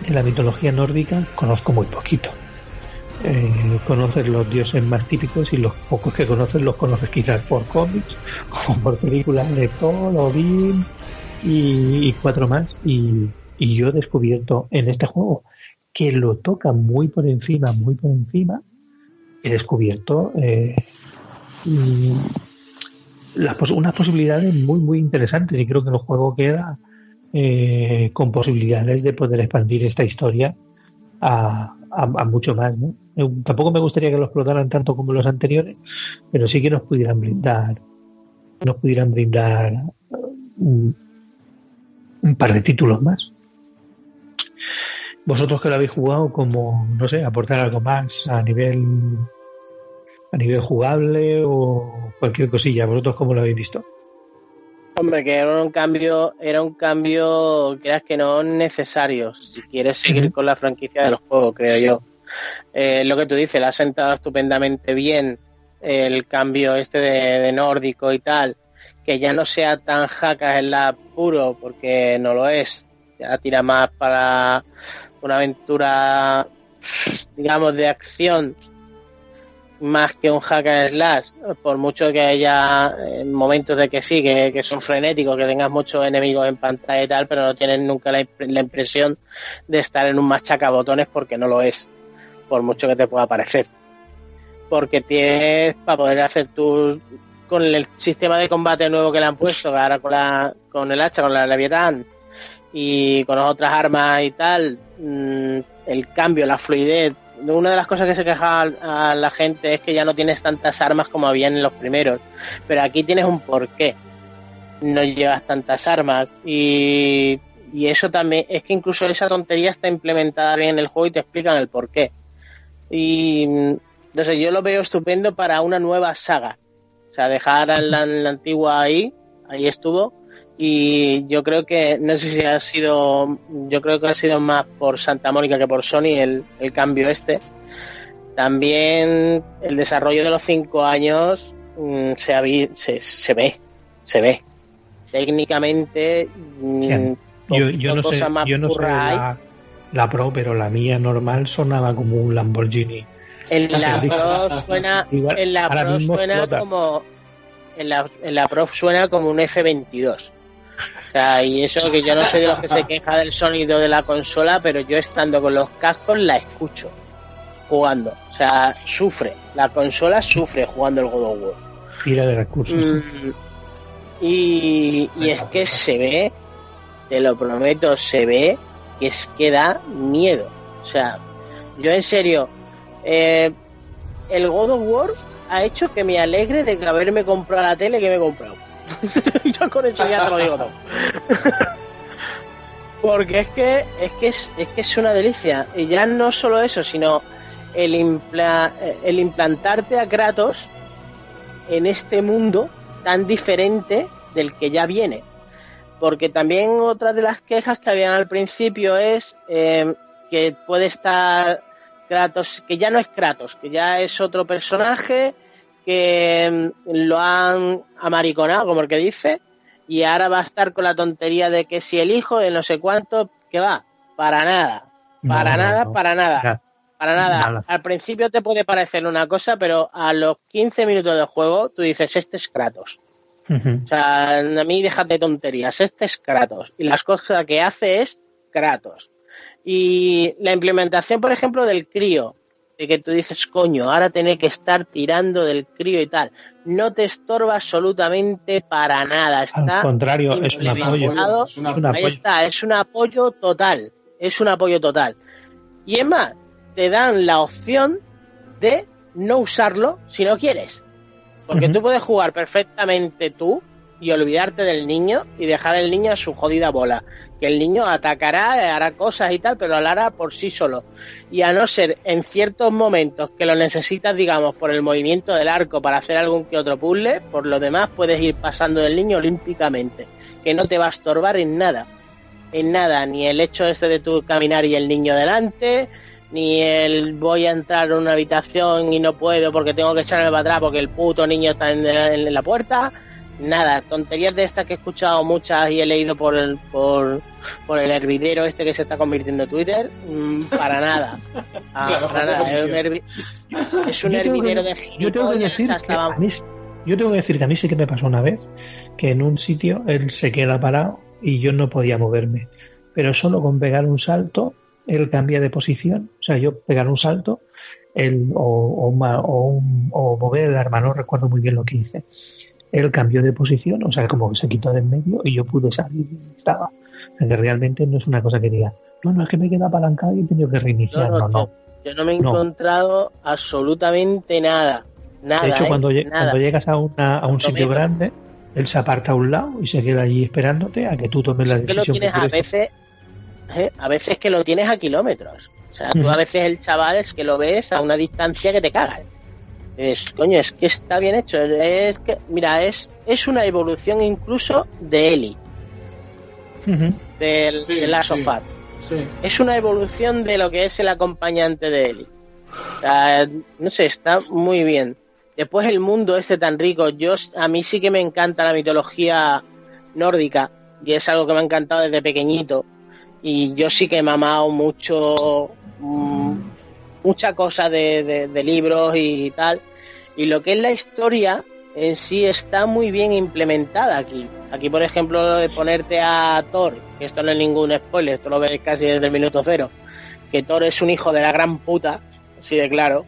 de la mitología nórdica conozco muy poquito. Eh, conoces los dioses más típicos y los pocos que conoces los conoces quizás por cómics o por películas de Thor, Odín y, y cuatro más. Y, yo he descubierto en este juego que lo toca muy por encima, muy por encima, he descubierto eh, mm, las unas posibilidades muy, muy interesantes y creo que el juego queda eh, con posibilidades de poder expandir esta historia a, a- mucho más. Eh, Tampoco me gustaría que lo explotaran tanto como los anteriores, pero sí que nos pudieran brindar, nos pudieran brindar un, un par de títulos más. Vosotros que lo habéis jugado, como, no sé, aportar algo más a nivel a nivel jugable o cualquier cosilla. ¿Vosotros cómo lo habéis visto? Hombre, que era un cambio, era un cambio, creas que no necesario, si quieres seguir con la franquicia de los juegos, creo yo. Eh, lo que tú dices, le ha sentado estupendamente bien el cambio este de, de nórdico y tal, que ya no sea tan jacas en la puro, porque no lo es, ya tira más para una aventura, digamos, de acción, más que un hack and slash, por mucho que haya eh, momentos de que sí, que, que son frenéticos, que tengas muchos enemigos en pantalla y tal, pero no tienes nunca la, la impresión de estar en un machacabotones porque no lo es, por mucho que te pueda parecer. Porque tienes para poder hacer tus con el sistema de combate nuevo que le han puesto, ahora con la con el hacha, con la leviatán y con las otras armas y tal, mm, el cambio, la fluidez. Una de las cosas que se queja a la gente es que ya no tienes tantas armas como habían en los primeros, pero aquí tienes un porqué. No llevas tantas armas y, y eso también, es que incluso esa tontería está implementada bien en el juego y te explican el porqué. Y entonces yo lo veo estupendo para una nueva saga. O sea, dejar la, la antigua ahí, ahí estuvo, y yo creo que no sé si ha sido yo creo que ha sido más por Santa Mónica que por Sony el, el cambio este también el desarrollo de los cinco años mm, se, ha vi- se, se ve se ve técnicamente mm, Yo, yo no sé, yo no sé la, la Pro, pero la mía normal sonaba como un Lamborghini. En la Pro suena, en la Pro suena explota. como en la, en la Pro suena como un F22. O sea, y eso que yo no soy de los que se queja del sonido de la consola, pero yo estando con los cascos la escucho jugando. O sea, sufre. La consola sufre jugando el God of War. Tira de recursos. Mm, y, y es que se ve, te lo prometo, se ve que es que da miedo. O sea, yo en serio, eh, el God of War ha hecho que me alegre de que haberme comprado la tele que me he comprado. yo con eso ya te lo digo todo. Porque es que es que es, es que es una delicia. Y ya no solo eso, sino el, impla- el implantarte a Kratos en este mundo tan diferente del que ya viene. Porque también otra de las quejas que habían al principio es eh, que puede estar Kratos, que ya no es Kratos, que ya es otro personaje, que mm, lo han amariconado, como el que dice, y ahora va a estar con la tontería de que si el hijo de no sé cuánto, que va, para nada, para No, nada, no. para nada. Ya. Para nada. Nada. Al principio te puede parecer una cosa, pero a los 15 minutos de juego tú dices, este es Kratos. O sea, a mí déjate tonterías, este es Kratos. Y las cosas que hace es Kratos. Y la implementación, por ejemplo, del crío, de que tú dices, coño, ahora tener que estar tirando del crío y tal, no te estorba absolutamente para nada. Está Al contrario, es un apoyo. Es un Ahí está, es un apoyo total. Es un apoyo total. Y es más, te dan la opción de no usarlo si no quieres. Porque Ujú. tú puedes jugar perfectamente tú y olvidarte del niño y dejar al niño a su jodida bola. Que el niño atacará, hará cosas y tal, pero lo hará por sí solo. Y a no ser en ciertos momentos que lo necesitas, digamos, por el movimiento del arco para hacer algún que otro puzzle, por lo demás puedes ir pasando del niño olímpicamente. Que no te va a estorbar en nada. En nada, ni el hecho este de tu caminar y el niño delante, ni el voy a entrar a una habitación y no puedo porque tengo que echarme para atrás porque el puto niño está en, en la puerta. Nada, tonterías de estas que he escuchado muchas y he leído por el, por, por el hervidero este que se está convirtiendo en Twitter. mm, para nada. Ah, Claro, para nada. Es un, hervi- es un que- hervidero de yo tengo que decir hasta que a mí, yo tengo que decir que a mí sí que me pasó una vez que en un sitio él se queda parado y yo no podía moverme. Pero solo con pegar un salto, él cambia de posición. O sea, yo pegar un salto él, o, o, ma- o un- o mover el arma, no recuerdo muy bien lo que hice. Él cambió de posición, o sea, como que se quitó del medio y yo pude salir y estaba. O sea, que realmente no es una cosa que diga, no, no, es que me queda apalancado y he tenido que reiniciar. No, no. Yo no me he No. encontrado absolutamente nada. Nada. De hecho, ¿eh? cuando, lle- Nada. cuando llegas a, una, a un sitio grande, él se aparta a un lado y se queda allí esperándote a que tú tomes la que lo decisión que tienes a veces, ¿eh? a veces que lo tienes a kilómetros. O sea, tú a veces el chaval es que lo ves a una distancia que te cagas. Es, coño, es que está bien hecho. Es que, mira, es, es una evolución incluso de Eli, del, de Last of Us. Es una evolución de lo que es el acompañante de Eli. O sea, no sé, está muy bien. Después el mundo este tan rico, yo a mí sí que me encanta la mitología nórdica y es algo que me ha encantado desde pequeñito y yo sí que he mamado mucho mm, mucha cosa de, de- de libros y tal y lo que es la historia en sí está muy bien implementada aquí aquí por ejemplo lo de ponerte a Thor que esto no es ningún spoiler esto lo ves casi desde el minuto cero que Thor es un hijo de la gran puta así de claro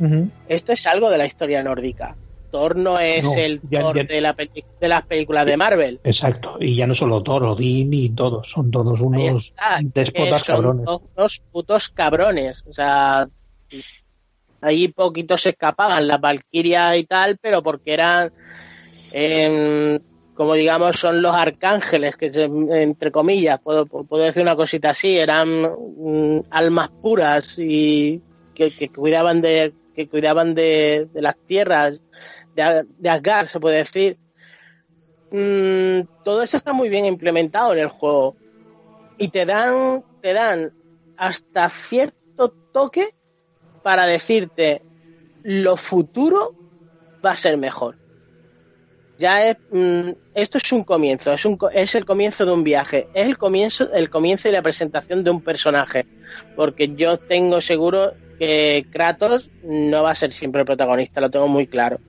esto es algo de la historia nórdica Thor no es No, el ya- Thor ya- de, la de las películas de Marvel Exacto. Y ya no solo Thor, Odín y todos. Son todos unos está, déspotas son cabrones. Unos putos cabrones. O sea, ahí poquitos se escapaban, las Valkyrias y tal, pero porque eran, em, como digamos, son los arcángeles, que se- entre comillas, puedo, puedo decir una cosita así, eran mm, almas puras y que, cuidaban de que cuidaban de, de las tierras de, de Asgard, se puede decir. mm, todo esto está muy bien implementado en el juego y te dan, te dan hasta cierto toque para decirte lo futuro va a ser mejor. Ya es, mm, esto es un comienzo, es, un, es el comienzo de un viaje, es el comienzo, el comienzo y la presentación de un personaje, porque yo tengo seguro que Kratos no va a ser siempre el protagonista, lo tengo muy claro.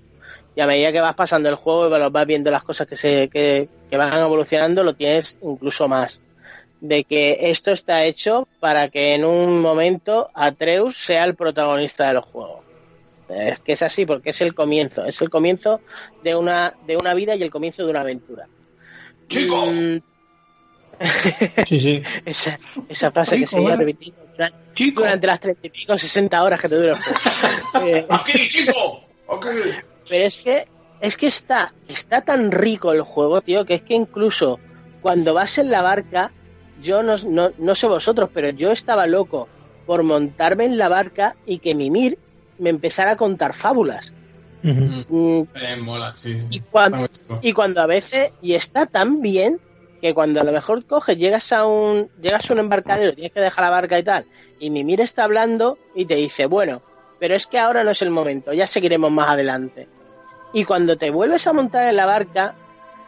Y a medida que vas pasando el juego y vas viendo las cosas que se que, que van evolucionando, lo tienes incluso más. De que esto está hecho para que en un momento Atreus sea el protagonista del juego. Es que es así, porque es el comienzo, es el comienzo de una, de una vida y el comienzo de una aventura. ¡Chico! Sí, sí. esa, esa frase que se iba ¿eh? repitiendo durante, durante las treinta y pico, 60 horas que te dura el juego. Eh, ¡Aquí, chico! ¡Aquí! Pero es que, es que está, está tan rico el juego, tío, que es que incluso cuando vas en la barca, yo no, no, no sé vosotros, pero yo estaba loco por montarme en la barca y que Mimir me empezara a contar fábulas. Mm, Eh, mola, sí. y cuando, y cuando a veces, y está tan bien que cuando a lo mejor coges, llegas a un, llegas a un embarcadero, tienes que dejar la barca y tal, y Mimir está hablando y te dice, bueno, pero es que ahora no es el momento, ya seguiremos más adelante. Y cuando te vuelves a montar en la barca,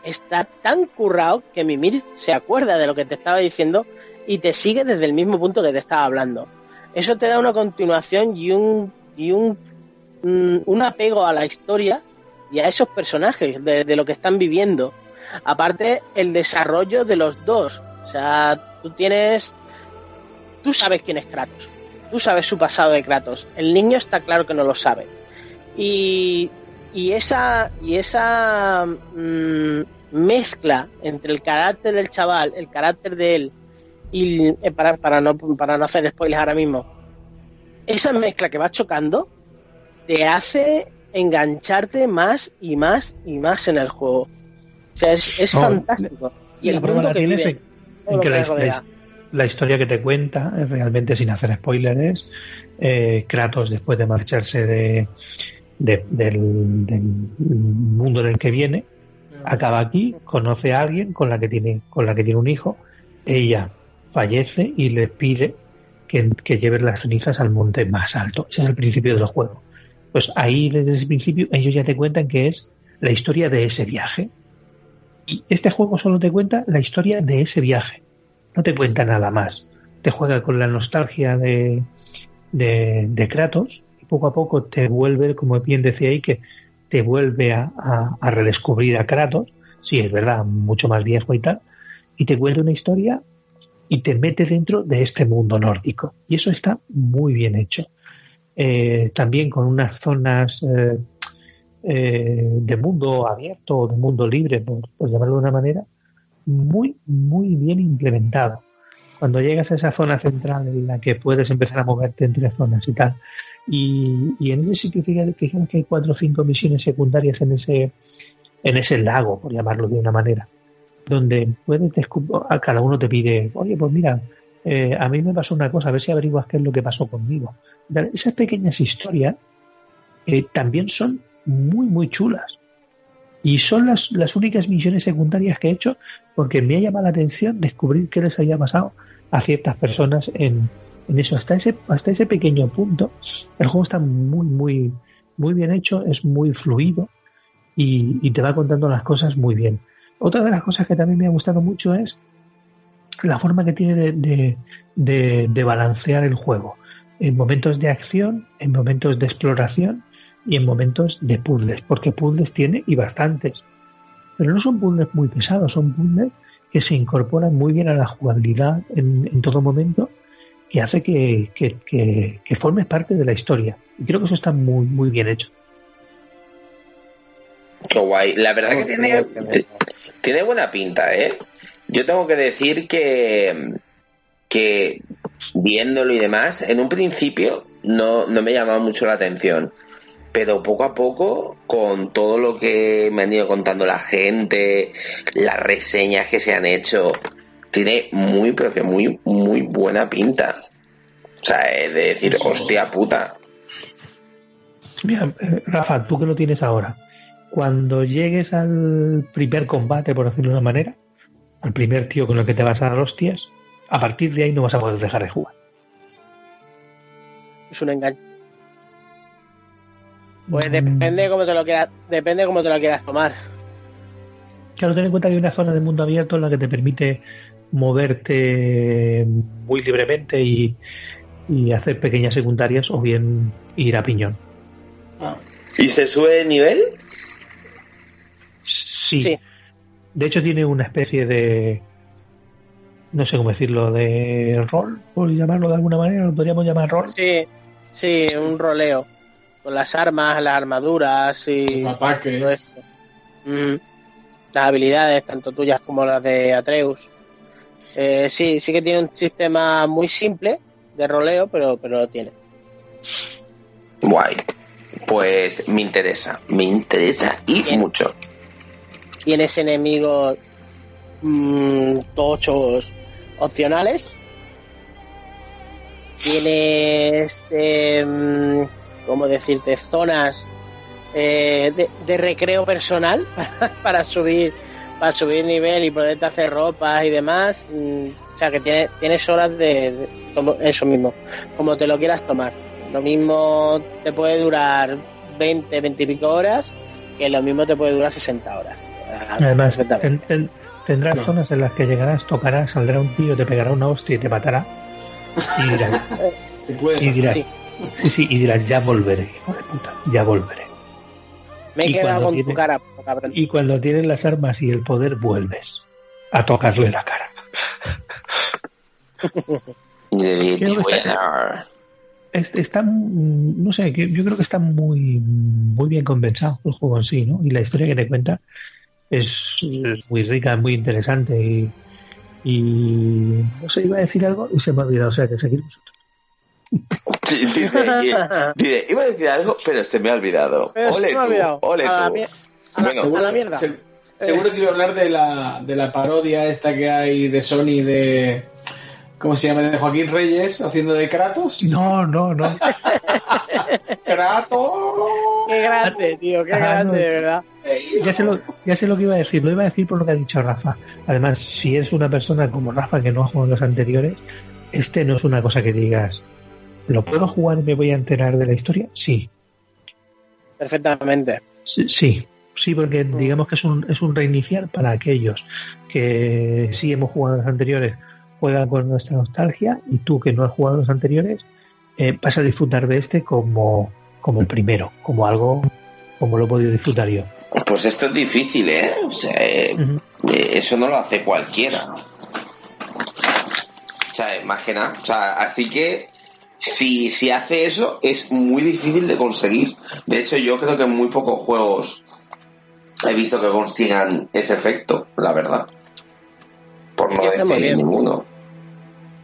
está tan currado que Mimir se acuerda de lo que te estaba diciendo y te sigue desde el mismo punto que te estaba hablando. Eso te da una continuación y un, y un, mm, un apego a la historia y a esos personajes, de, de lo que están viviendo. Aparte, el desarrollo de los dos. O sea, tú tienes. Tú sabes quién es Kratos. Tú sabes su pasado de Kratos. El niño está claro que no lo sabe. Y, y esa, y esa mm, mezcla entre el carácter del chaval, el carácter de él, y eh, para, para, no, para no hacer spoilers ahora mismo, esa mezcla que va chocando te hace engancharte más y más y más en el juego. O sea, es, es No, fantástico. Y la el prueba mundo la que tienes vive, en, que la, la- la historia que te cuenta, eh, realmente sin hacer spoilers, eh, Kratos después de marcharse de, de- del, del mundo en el que viene, acaba aquí, conoce a alguien con la que tiene, con la que tiene un hijo, ella fallece y le pide que, que lleve las cenizas al monte más alto. Ese es el principio del juego. Pues ahí desde ese principio ellos ya te cuentan que es la historia de ese viaje. Y este juego solo te cuenta la historia de ese viaje. No te cuenta nada más. Te juega con la nostalgia de, de, de Kratos poco a poco te vuelve, como bien decía que te vuelve a redescubrir a Kratos. Sí, es verdad, mucho más viejo y tal. Y te cuenta una historia y te mete dentro de este mundo nórdico. Y eso está muy bien hecho. Eh, también con unas zonas eh, eh, de mundo abierto o de mundo libre, por, por llamarlo de una manera, muy, muy bien implementado. Cuando llegas a esa zona central en la que puedes empezar a moverte entre zonas y tal, y, en ese sitio, fíjate, fíjate que hay cuatro o cinco misiones secundarias en ese, en ese lago, por llamarlo de una manera, donde puedes descub- a cada uno te pide, oye, pues mira, eh, a mí me pasó una cosa, a ver si averiguas qué es lo que pasó conmigo. Esas pequeñas historias eh, también son muy, muy chulas. Y son las, las únicas misiones secundarias que he hecho porque me ha llamado la atención descubrir qué les había pasado a ciertas personas en, eso. Hasta ese, hasta ese pequeño punto, el juego está muy, muy, muy bien hecho, es muy fluido y, te va contando las cosas muy bien. Otra de las cosas que también me ha gustado mucho es la forma que tiene de, de, de- de balancear el juego. En momentos de acción, en momentos de exploración y en momentos de puzzles, porque puzzles tiene y bastantes. Pero no son puzzles muy pesados, son puzzles que se incorporan muy bien a la jugabilidad en, en todo momento, que hace que, que, que, que formes parte de la historia. Y creo que eso está muy, muy bien hecho. Qué guay. La verdad que tiene, tiene buena pinta, ¿eh? Yo tengo que decir que, que viéndolo y demás, en un principio no, no me llamaba mucho la atención. Pero poco a poco, con todo lo que me han ido contando la gente, las reseñas que se han hecho, tiene muy, pero que muy, muy buena pinta. O sea, es de decir, hostia puta. Mira, eh, Rafa, tú que lo tienes ahora, cuando llegues al primer combate, por decirlo de una manera, al primer tío con el que te vas a dar hostias, a partir de ahí no vas a poder dejar de jugar. Es un engaño. Pues depende cómo te lo quieras, depende cómo te lo quieras tomar. Claro, ten en cuenta que hay una zona de mundo abierto en la que te permite moverte muy libremente y, y hacer pequeñas secundarias o bien ir a piñón. ¿Y se sube de nivel? Sí. De hecho tiene una especie de no sé cómo decirlo, de rol, por llamarlo de alguna manera, lo podríamos llamar rol. Sí, sí, un roleo. Con las armas, las armaduras y. Los ataques. Mm. Las habilidades, tanto tuyas como las de Atreus. Eh, sí, sí que tiene un sistema muy simple de roleo, pero, pero lo tiene. Guay. Pues me interesa, me interesa y mucho. Tienes enemigos mm, tochos opcionales. Tienes, eh, mm, ¿cómo decirte? Zonas eh, de, de recreo personal para subir para subir nivel y poderte hacer ropas y demás. Mm, O sea, que tienes, tienes horas de, de- como eso mismo, como te lo quieras tomar. Lo mismo te puede durar 20, 20 y pico horas, que lo mismo te puede durar 60 horas. Además, perfectamente. ten- ten- tendrás No. zonas en las que llegarás, tocarás, saldrá un tío, te pegará una hostia y te matará. Y dirás, y dirás, sí, sí, y dirás, ya volveré, hijo de puta, ya volveré. Me he y quedado cuando con tu cara, cabrón. Y cuando tienes las armas y el poder, vuelves a tocarle la cara. Está- Es- está, mm, no sé, yo creo que está muy, muy bien compensado el juego en sí, ¿no? Y la historia que te cuenta es, es muy rica, muy interesante y, y no sé, iba a decir algo y se me ha olvidado, o sea que seguimos. Sí, dice, iba a decir algo, pero se me ha olvidado. Pero ole tú, olvidado. ole A tú. a la- Bueno, a la mierda. Se- seguro que iba a hablar de la, de la parodia esta que hay de Sony de. ¿Cómo se llama? De Joaquín Reyes haciendo de Kratos. No, no, no. ¡Kratos! Qué grande, tío, qué Ah, grande, no. de verdad. Ya sé, lo, ya sé lo que iba a decir, lo iba a decir por lo que ha dicho Rafa. Además, si es una persona como Rafa que no ha jugado en los anteriores, este no es una cosa que digas, ¿lo puedo jugar y me voy a enterar de la historia? Sí, Perfectamente. sí, sí, sí, porque digamos que es un, es un reiniciar para aquellos que sí hemos jugado los anteriores, juegan con nuestra nostalgia y tú que no has jugado los anteriores, eh, vas a disfrutar de este como, como el primero, como algo como lo he podido disfrutar yo. Pues esto es difícil, ¿eh? O sea, eh, eh, eso no lo hace cualquiera. O sea, eh, más que nada. O sea, así que si, si hace eso es muy difícil de conseguir. De hecho, yo creo que en muy pocos juegos he visto que consigan ese efecto, la verdad. Por no decir ninguno.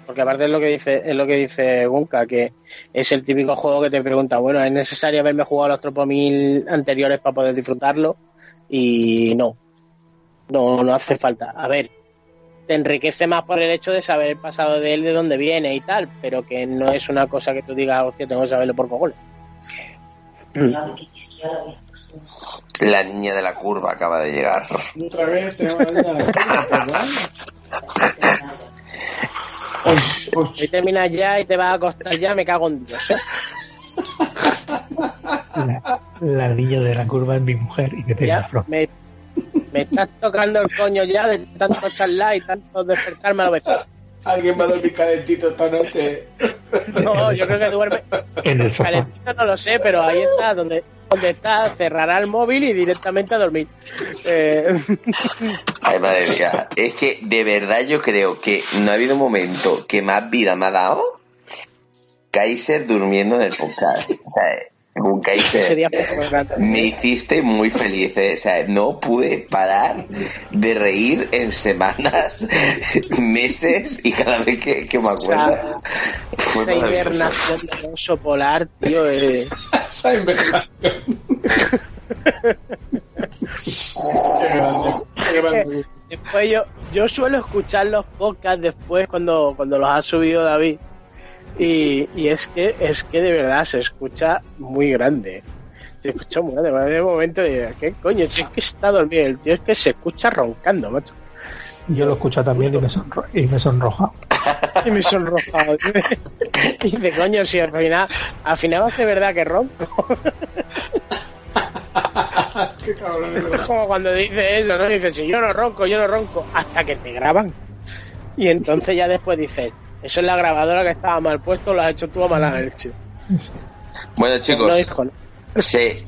Porque aparte es lo que dice, es lo que dice Gunka, que es el típico juego que te pregunta, bueno, ¿es necesario haberme jugado los Tropomil anteriores para poder disfrutarlo? Y no. No, no hace falta. A ver, te enriquece más por el hecho de saber el pasado de él, de dónde viene y tal, pero que no es una cosa que tú digas, hostia, tengo que saberlo por cojones. La niña de la curva acaba de llegar. Otra vez tenemos la niña de la curva, ¿verdad? Hoy terminas ya y te vas a acostar ya, me cago en Dios. ¿eh? La, la niña de la curva es mi mujer y me pega me, me estás tocando el coño ya de tanto charlar y tanto despertarme a la vez. Alguien va a dormir calentito esta noche. No, yo creo que duerme. En el sofá. Calentito no lo sé, pero ahí está, donde, donde está, cerrará el móvil y directamente a dormir. Eh, Ay, madre mía. Es que de verdad yo creo que no ha habido un momento que más vida me ha dado Kaiser durmiendo en el podcast. O sea. Sería. Me hiciste muy feliz, eh. o sea, no pude parar de reír en semanas, meses y cada vez que, que me acuerdo. Fue Esa hibernación de oso polar, tío. eh. Esa inversión. Qué grande. Después yo, yo suelo escuchar los podcasts después cuando, cuando los ha subido David. Y, y es que es que de verdad se escucha muy grande. Se escucha muy grande, de momento digo, ¿qué coño? Si es que está dormido, el tío es que se escucha roncando, macho. Yo lo escucho también y me, sonro- y me sonroja. Y me sonroja. Y dice, coño, si al final, al final hace verdad que ronco. Es como cuando dice eso, ¿no? Dice, si yo no ronco, yo no ronco, hasta que te graban. Y entonces ya después dices, eso es la grabadora que estaba mal puesto, lo has hecho tú a mala leche. Bueno, chicos, No, sí,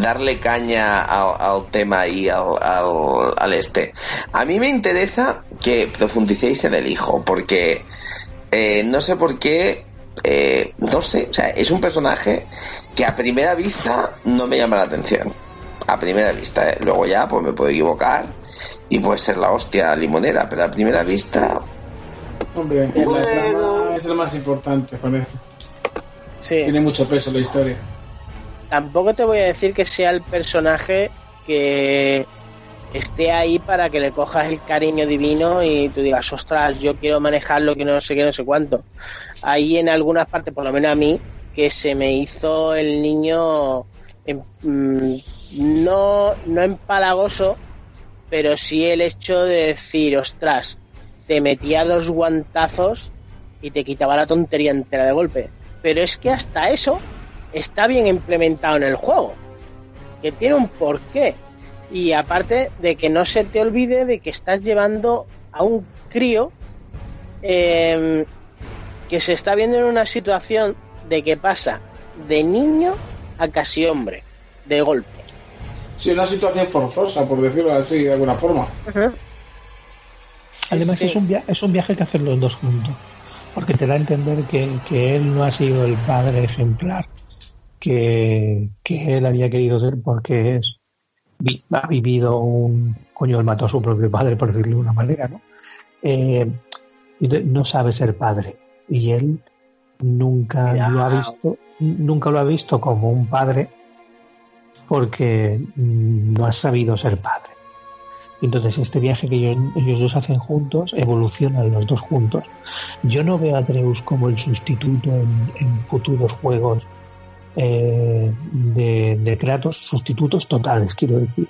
darle caña al, al tema y al, al, al este. A mí me interesa que profundicéis en el hijo, porque eh, no sé por qué, eh, no sé, o sea, es un personaje que a primera vista no me llama la atención. A primera vista, ¿eh? luego ya pues me puedo equivocar y puede ser la hostia limonera, pero a primera vista Hombre, en la trama es el más importante con eso. Tiene mucho peso la historia. Tampoco te voy a decir que sea el personaje que esté ahí para que le cojas el cariño divino y tú digas, ostras, yo quiero manejarlo, que no sé qué, no sé cuánto. Ahí en algunas partes, por lo menos a mí, que se me hizo el niño em- mm, no, no empalagoso, pero sí el hecho de decir, ostras, te metía dos guantazos y te quitaba la tontería entera de golpe. Pero es que hasta eso está bien implementado en el juego, que tiene un porqué. Y aparte de que no se te olvide de que estás llevando a un crío eh, que se está viendo en una situación de que pasa de niño a casi hombre, de golpe. Sí, una situación forzosa, por decirlo así, de alguna forma. Además Es, un es un viaje que hacen los dos juntos, porque te da a entender que, que él no ha sido el padre ejemplar que, que él había querido ser porque es vi- ha vivido un coño él mató a su propio padre por decirlo de una manera no Eh, y no sabe ser padre. Y él nunca lo ha visto nunca lo ha visto como un padre porque mm, no ha sabido ser padre entonces este viaje que ellos, ellos dos hacen juntos evolucionan los dos juntos yo no veo a Atreus como el sustituto en, en futuros juegos eh, de, de Kratos, sustitutos totales, quiero decir.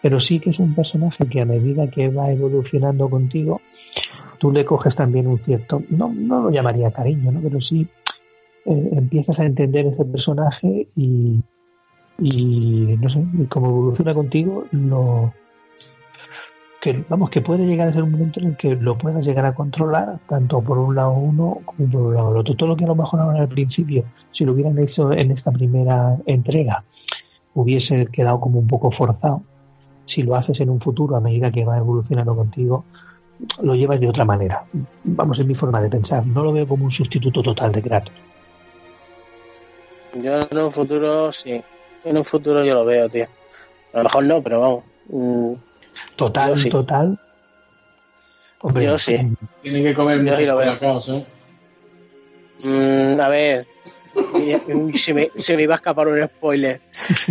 Pero sí que es un personaje que a medida que va evolucionando contigo, tú le coges también un cierto, no, no lo llamaría cariño, ¿no? pero sí eh, empiezas a entender ese personaje y, y no sé, y como evoluciona contigo, lo que vamos que puede llegar a ser un momento en el que lo puedas llegar a controlar tanto por un lado uno como por un lado el otro todo lo que a lo mejor ahora al principio si lo hubieran hecho en esta primera entrega hubiese quedado como un poco forzado si lo haces en un futuro a medida que va evolucionando contigo lo llevas de otra manera vamos en mi forma de pensar no lo veo como un sustituto total de Kratos Yo en un futuro, sí. En un futuro yo lo veo, tío. A lo mejor no, pero vamos. Mm, total Yo sí. total Hombre, Yo sí. Tienen que comer Yo muchos sí colacaos, ¿eh? Mm, a ver. Se me, se me iba a escapar un spoiler.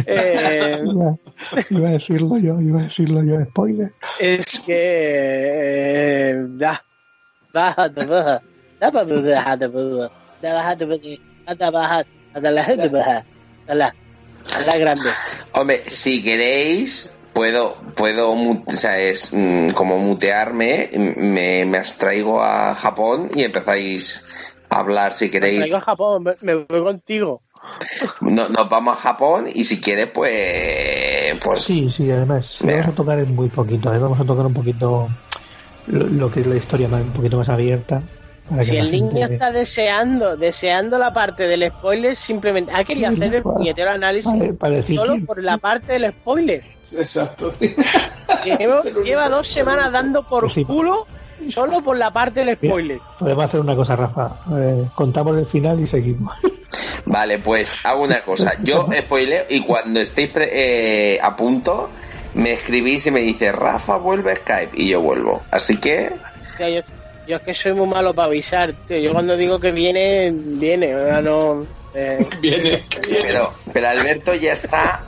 Eh, iba, iba a decirlo yo iba a decirlo yo spoiler es que. Eh, da. Baja, da, baja. Da, da, la grande. Hombre, si queréis, puedo, puedo, mu- o sea, es mm, como mutearme, me, me abstraigo a Japón y empezáis a hablar si Me queréis. traigo a Japón, me, me voy contigo. No- nos vamos a Japón y si quieres, pues, pues Sí, sí, además, vamos a tocar en muy poquito, ¿eh? vamos a tocar un poquito lo, lo que es la historia más, un poquito más abierta. Si el niño gente- está deseando, deseando la parte del spoiler, simplemente ha querido hacer el puñetero análisis para solo que- por la parte del spoiler. Exacto. Llevo- lleva dos semanas dando por Pues sí. culo solo por la parte del spoiler. Podemos hacer una cosa, Rafa. Eh, contamos el final y seguimos. Vale, pues hago una cosa. Yo spoileo y cuando estéis pre- eh, a punto, me escribís y me dice Rafa, vuelve a Skype y yo vuelvo. Así que, yo, yo es que soy muy malo para avisar, tío. Yo cuando digo que viene, viene. Sea, no. eh, Viene. pero, pero Alberto ya está,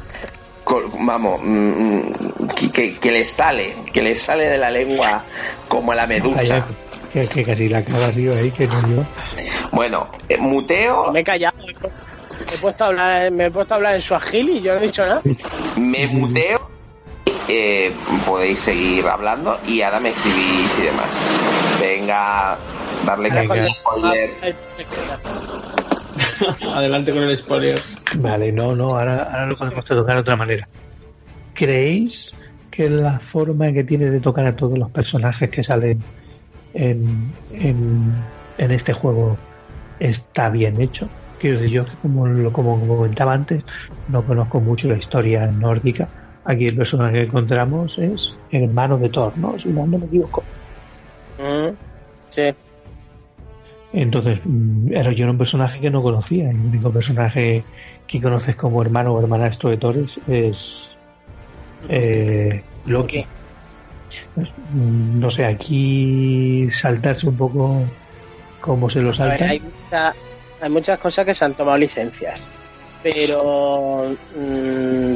vamos, mm, mm, que, que- que le sale, que le sale de la lengua como la medusa. que, que casi la cara ha sido ahí, que no yo. Bueno, eh, muteo, me he callado. he puesto a hablar, me he puesto a hablar en su y yo no he dicho nada. Me muteo, eh, podéis seguir hablando y ahora me escribís y demás. Venga, darle con el spoiler. Adelante con el spoiler. Vale, no, no, ahora, ahora lo podemos tocar de otra manera. ¿Creéis que la forma que tiene de tocar a todos los personajes que salen en, en, en este juego está bien hecho? Quiero decir, yo que como, lo, como comentaba antes, no conozco mucho la historia nórdica. Aquí el personaje que encontramos es el hermano de Thor, ¿no? Si no me equivoco. Mm, sí. Entonces, mm, era yo era un personaje que no conocía. El único personaje que conoces como hermano o hermanastro de Thor es, eh, Loki. Pues, mm, No sé, aquí saltarse un poco como se lo A ver, saltan. hay, mucha- hay muchas cosas que se han tomado licencias, pero mm,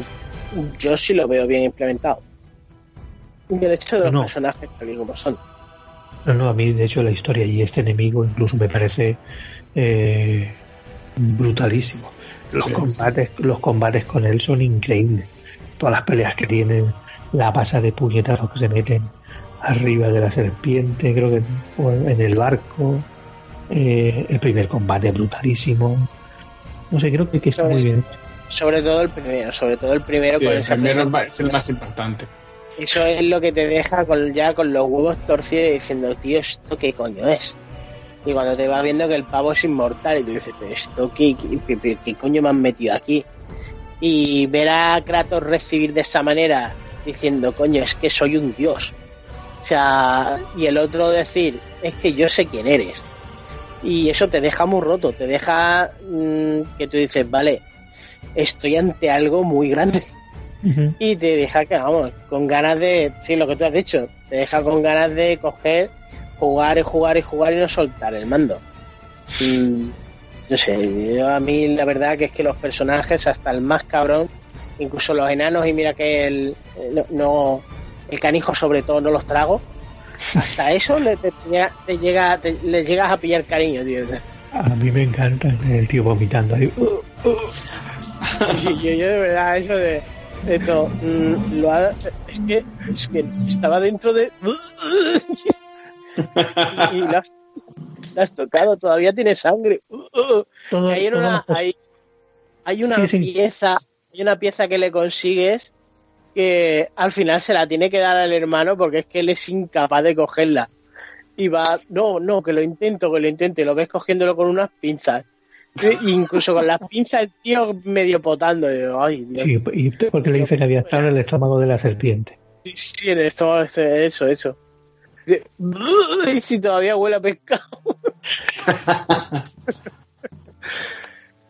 yo sí lo veo bien implementado. Y el hecho de los No. personajes y como son. No, no, a mí de hecho la historia y este enemigo incluso me parece eh, brutalísimo. Los Sí. combates, los combates con él son increíbles. Todas las peleas que tienen, la pasa de puñetazos que se meten arriba de la serpiente, creo que en el barco, eh, el primer combate brutalísimo. No sé, creo que, que está muy bien. Sobre todo el primero, sobre todo el primero Sí, con el esa primero es el más impactante. Eso es lo que te deja con ya con los huevos torcidos diciendo, tío, ¿esto qué coño es? Y cuando te vas viendo que el pavo es inmortal y tú dices, pero esto qué, qué, qué- qué coño me han metido aquí? Y ver a Kratos recibir de esa manera diciendo, coño, es que soy un dios. O sea, y el otro decir, es que yo sé quién eres. Y eso te deja muy roto, te deja mm, que tú dices, vale, estoy ante algo muy grande. Y te deja que vamos con ganas de sí lo que tú has dicho te deja con ganas de coger jugar y jugar y jugar y no soltar el mando. Mm, no sé yo a mí la verdad que es que los personajes hasta el más cabrón incluso los enanos y mira que el el- no el canijo sobre todo no los trago hasta eso le, te, te llega te- le llegas a pillar cariño tío. A mí me encanta el tío vomitando ahí. yo, yo, yo de verdad eso de, de esto mm, lo ha- es que es que estaba dentro de y, y lo, has, lo has tocado todavía tiene sangre. Todo- hay una hay, hay una Sí, sí. pieza hay una pieza que le consigues que al final se la tiene que dar al hermano porque es que él es incapaz de cogerla. Y va no no que lo intento que lo intento y lo ves cogiéndolo con unas pinzas incluso con las pinzas el tío medio potando y digo, ay Dios Sí, y porque le dice que había estado en el estómago de la serpiente. Sí, sí, en esto, eso, eso. Y si todavía huele a pescado.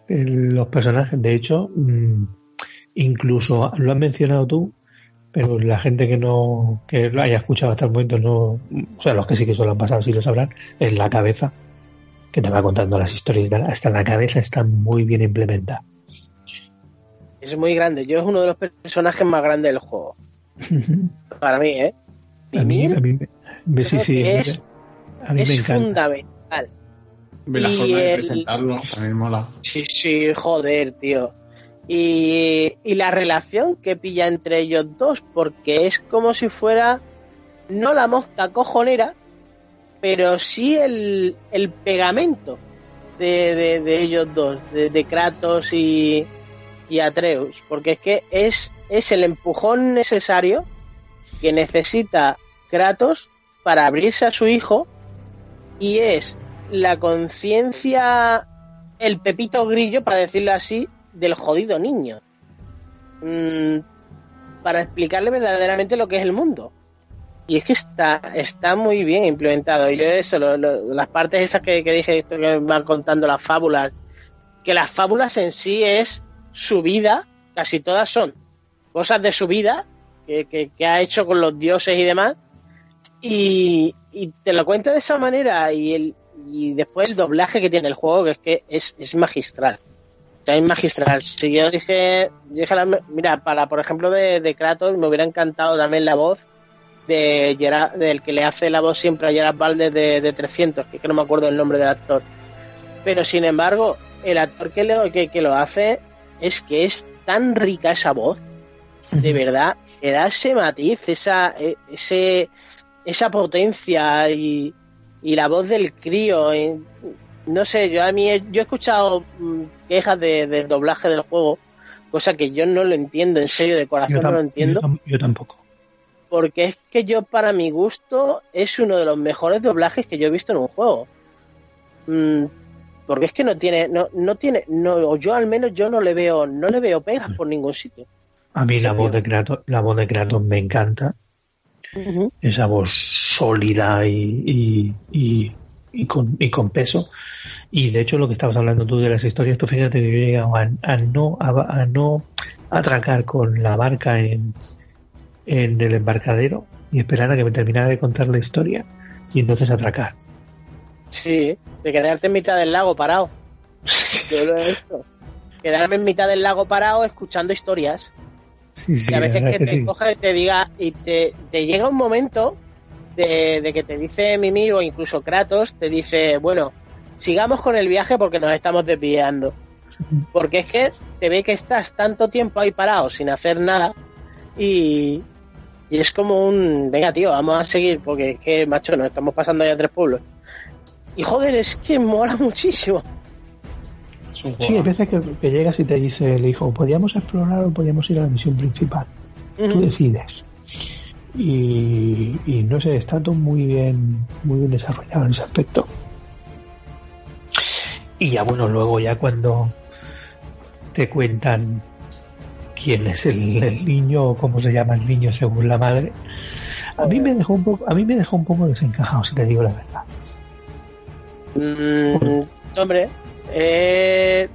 El- los personajes, de hecho, mm, incluso lo has mencionado tú, pero la gente que no que lo haya escuchado hasta el momento no, o sea, los que sí que se lo han pasado sí lo sabrán, es la cabeza que te va contando las historias, hasta la cabeza está muy bien implementada. Es muy grande. Yo es uno de los personajes más grandes del juego. Para mí, ¿eh? A mí, a mí me, sí, sí, es- a mí es me encanta. fundamental. La Y forma de el- presentarlo también mola. Sí, sí, joder, tío. Y, y la relación que pilla entre ellos dos, porque es como si fuera no la mosca cojonera, pero sí el, el pegamento de, de- ellos dos, de, de Kratos y, y Atreus, porque es que es, es el empujón necesario que necesita Kratos para abrirse a su hijo y es la conciencia, el pepito grillo, para decirlo así, del jodido niño. Mm, para explicarle verdaderamente lo que es el mundo. Y es que está, está muy bien implementado. Y yo eso, lo- lo- las partes esas que, que dije, esto que van contando las fábulas, que las fábulas en sí es su vida, casi todas son cosas de su vida, que, que- que ha hecho con los dioses y demás, y, y te lo cuenta de esa manera, y, el, y después el doblaje que tiene el juego, que es que es, es magistral. Es magistral. Si yo dije, dije mira, para por ejemplo de, de Kratos, me hubiera encantado también la voz de Gerard- del que le hace la voz siempre a Gerard Valdez de, de 300, que, que no me acuerdo el nombre del actor. Pero sin embargo, el actor que lo, que, que lo hace es que es tan rica esa voz, de verdad, que da ese matiz, esa, e- ese, esa potencia y, y la voz del crío. no sé, yo a mí he- yo he escuchado mm, quejas de, del doblaje del juego, cosa que yo no lo entiendo, en serio, de corazón Yo, no lo entiendo, yo tampoco. Porque es que yo, para mi gusto, es uno de los mejores doblajes que yo he visto en un juego. Mm, porque es que no tiene, no, no tiene, no, o yo al menos yo no le veo, no le veo pegas por ningún sitio. A mí la voz de Kratos, la voz de Kratos me encanta. Esa voz sólida y, y, y, y con, y con peso. Y de hecho lo que estabas hablando tú de las historias, tú fíjate que yo he llegado a, a no a, a no atracar con la barca en, en el embarcadero y esperar a que me terminara de contar la historia y entonces atracar. Sí, de quedarte en mitad del lago parado. Yo lo he hecho. Quedarme en mitad del lago parado escuchando historias. Sí, sí, y a veces que que te sí. coge y te diga, y te, te llega un momento de, de que te dice Mimir o incluso Kratos, te dice, bueno, sigamos con el viaje porque nos estamos desviando. Porque es que te ve que estás tanto tiempo ahí parado sin hacer nada y, y es como un, venga tío, vamos a seguir porque es que, macho, nos estamos pasando ya tres pueblos. Y joder, es que mola muchísimo. Sí, hay veces que, que llegas y te dice el hijo, podíamos explorar o podíamos ir a la misión principal. Tú decides. Y, y no sé, está todo muy bien, muy bien desarrollado en ese aspecto. Y ya bueno, luego ya cuando te cuentan quién es el, el niño o cómo se llama el niño según la madre, a mí me dejó un poco, a mí me dejó un poco desencajado, si te digo la verdad. Mm, hombre, eh,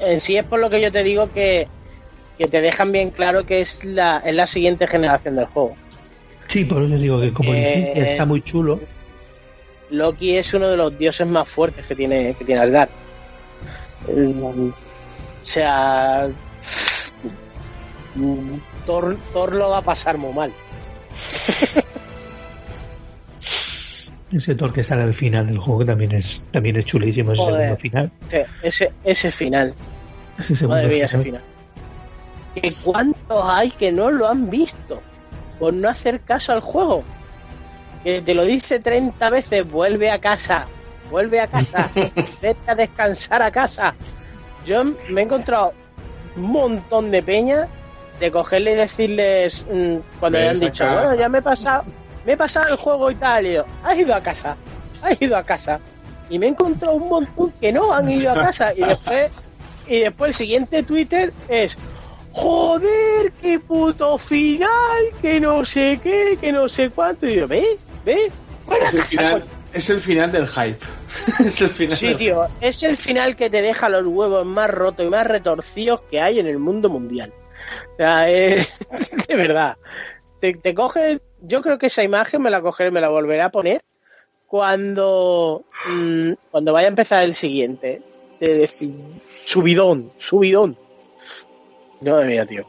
en sí es por lo que yo te digo que, que te dejan bien claro que es la, es la siguiente generación del juego. Sí, por eso digo que como Eh, licencia está muy chulo. Loki es uno de los dioses más fuertes que tiene, que tiene Asgard. Eh, o sea, mm, Thor, Thor lo va a pasar muy mal. Ese Thor que sale al final del juego que también es, también es chulísimo, ese Joder. segundo final. Ese, ese, ese final. Ese segundo Madre mía, ese final. final. ¿Que ¿Cuántos hay que no lo han visto por no hacer caso al juego? Que te lo dice 30 veces, vuelve a casa, vuelve a casa, vete a descansar a casa. Yo me he encontrado montón de peña de cogerle y decirles mm, cuando le han dicho, casa. bueno, ya me he pasado, me he pasado el juego y tal, y yo, has ido a casa, has ido a casa. Y me he encontrado un montón que no han ido a casa y después y después el siguiente Twitter es joder, qué puto final, que no sé qué, que no sé cuánto. Y yo, ¿ves? ¿ves? Es el final, es el final del hype. es el final Sí, del- tío, es el final que te deja los huevos más rotos y más retorcidos que hay en el mundo mundial. O sea, eh, de verdad. Te, te coge, yo creo que esa imagen me la cogeré, me la volveré a poner cuando, mm, cuando vaya a empezar el siguiente. De decir, subidón, subidón. No mía, tío.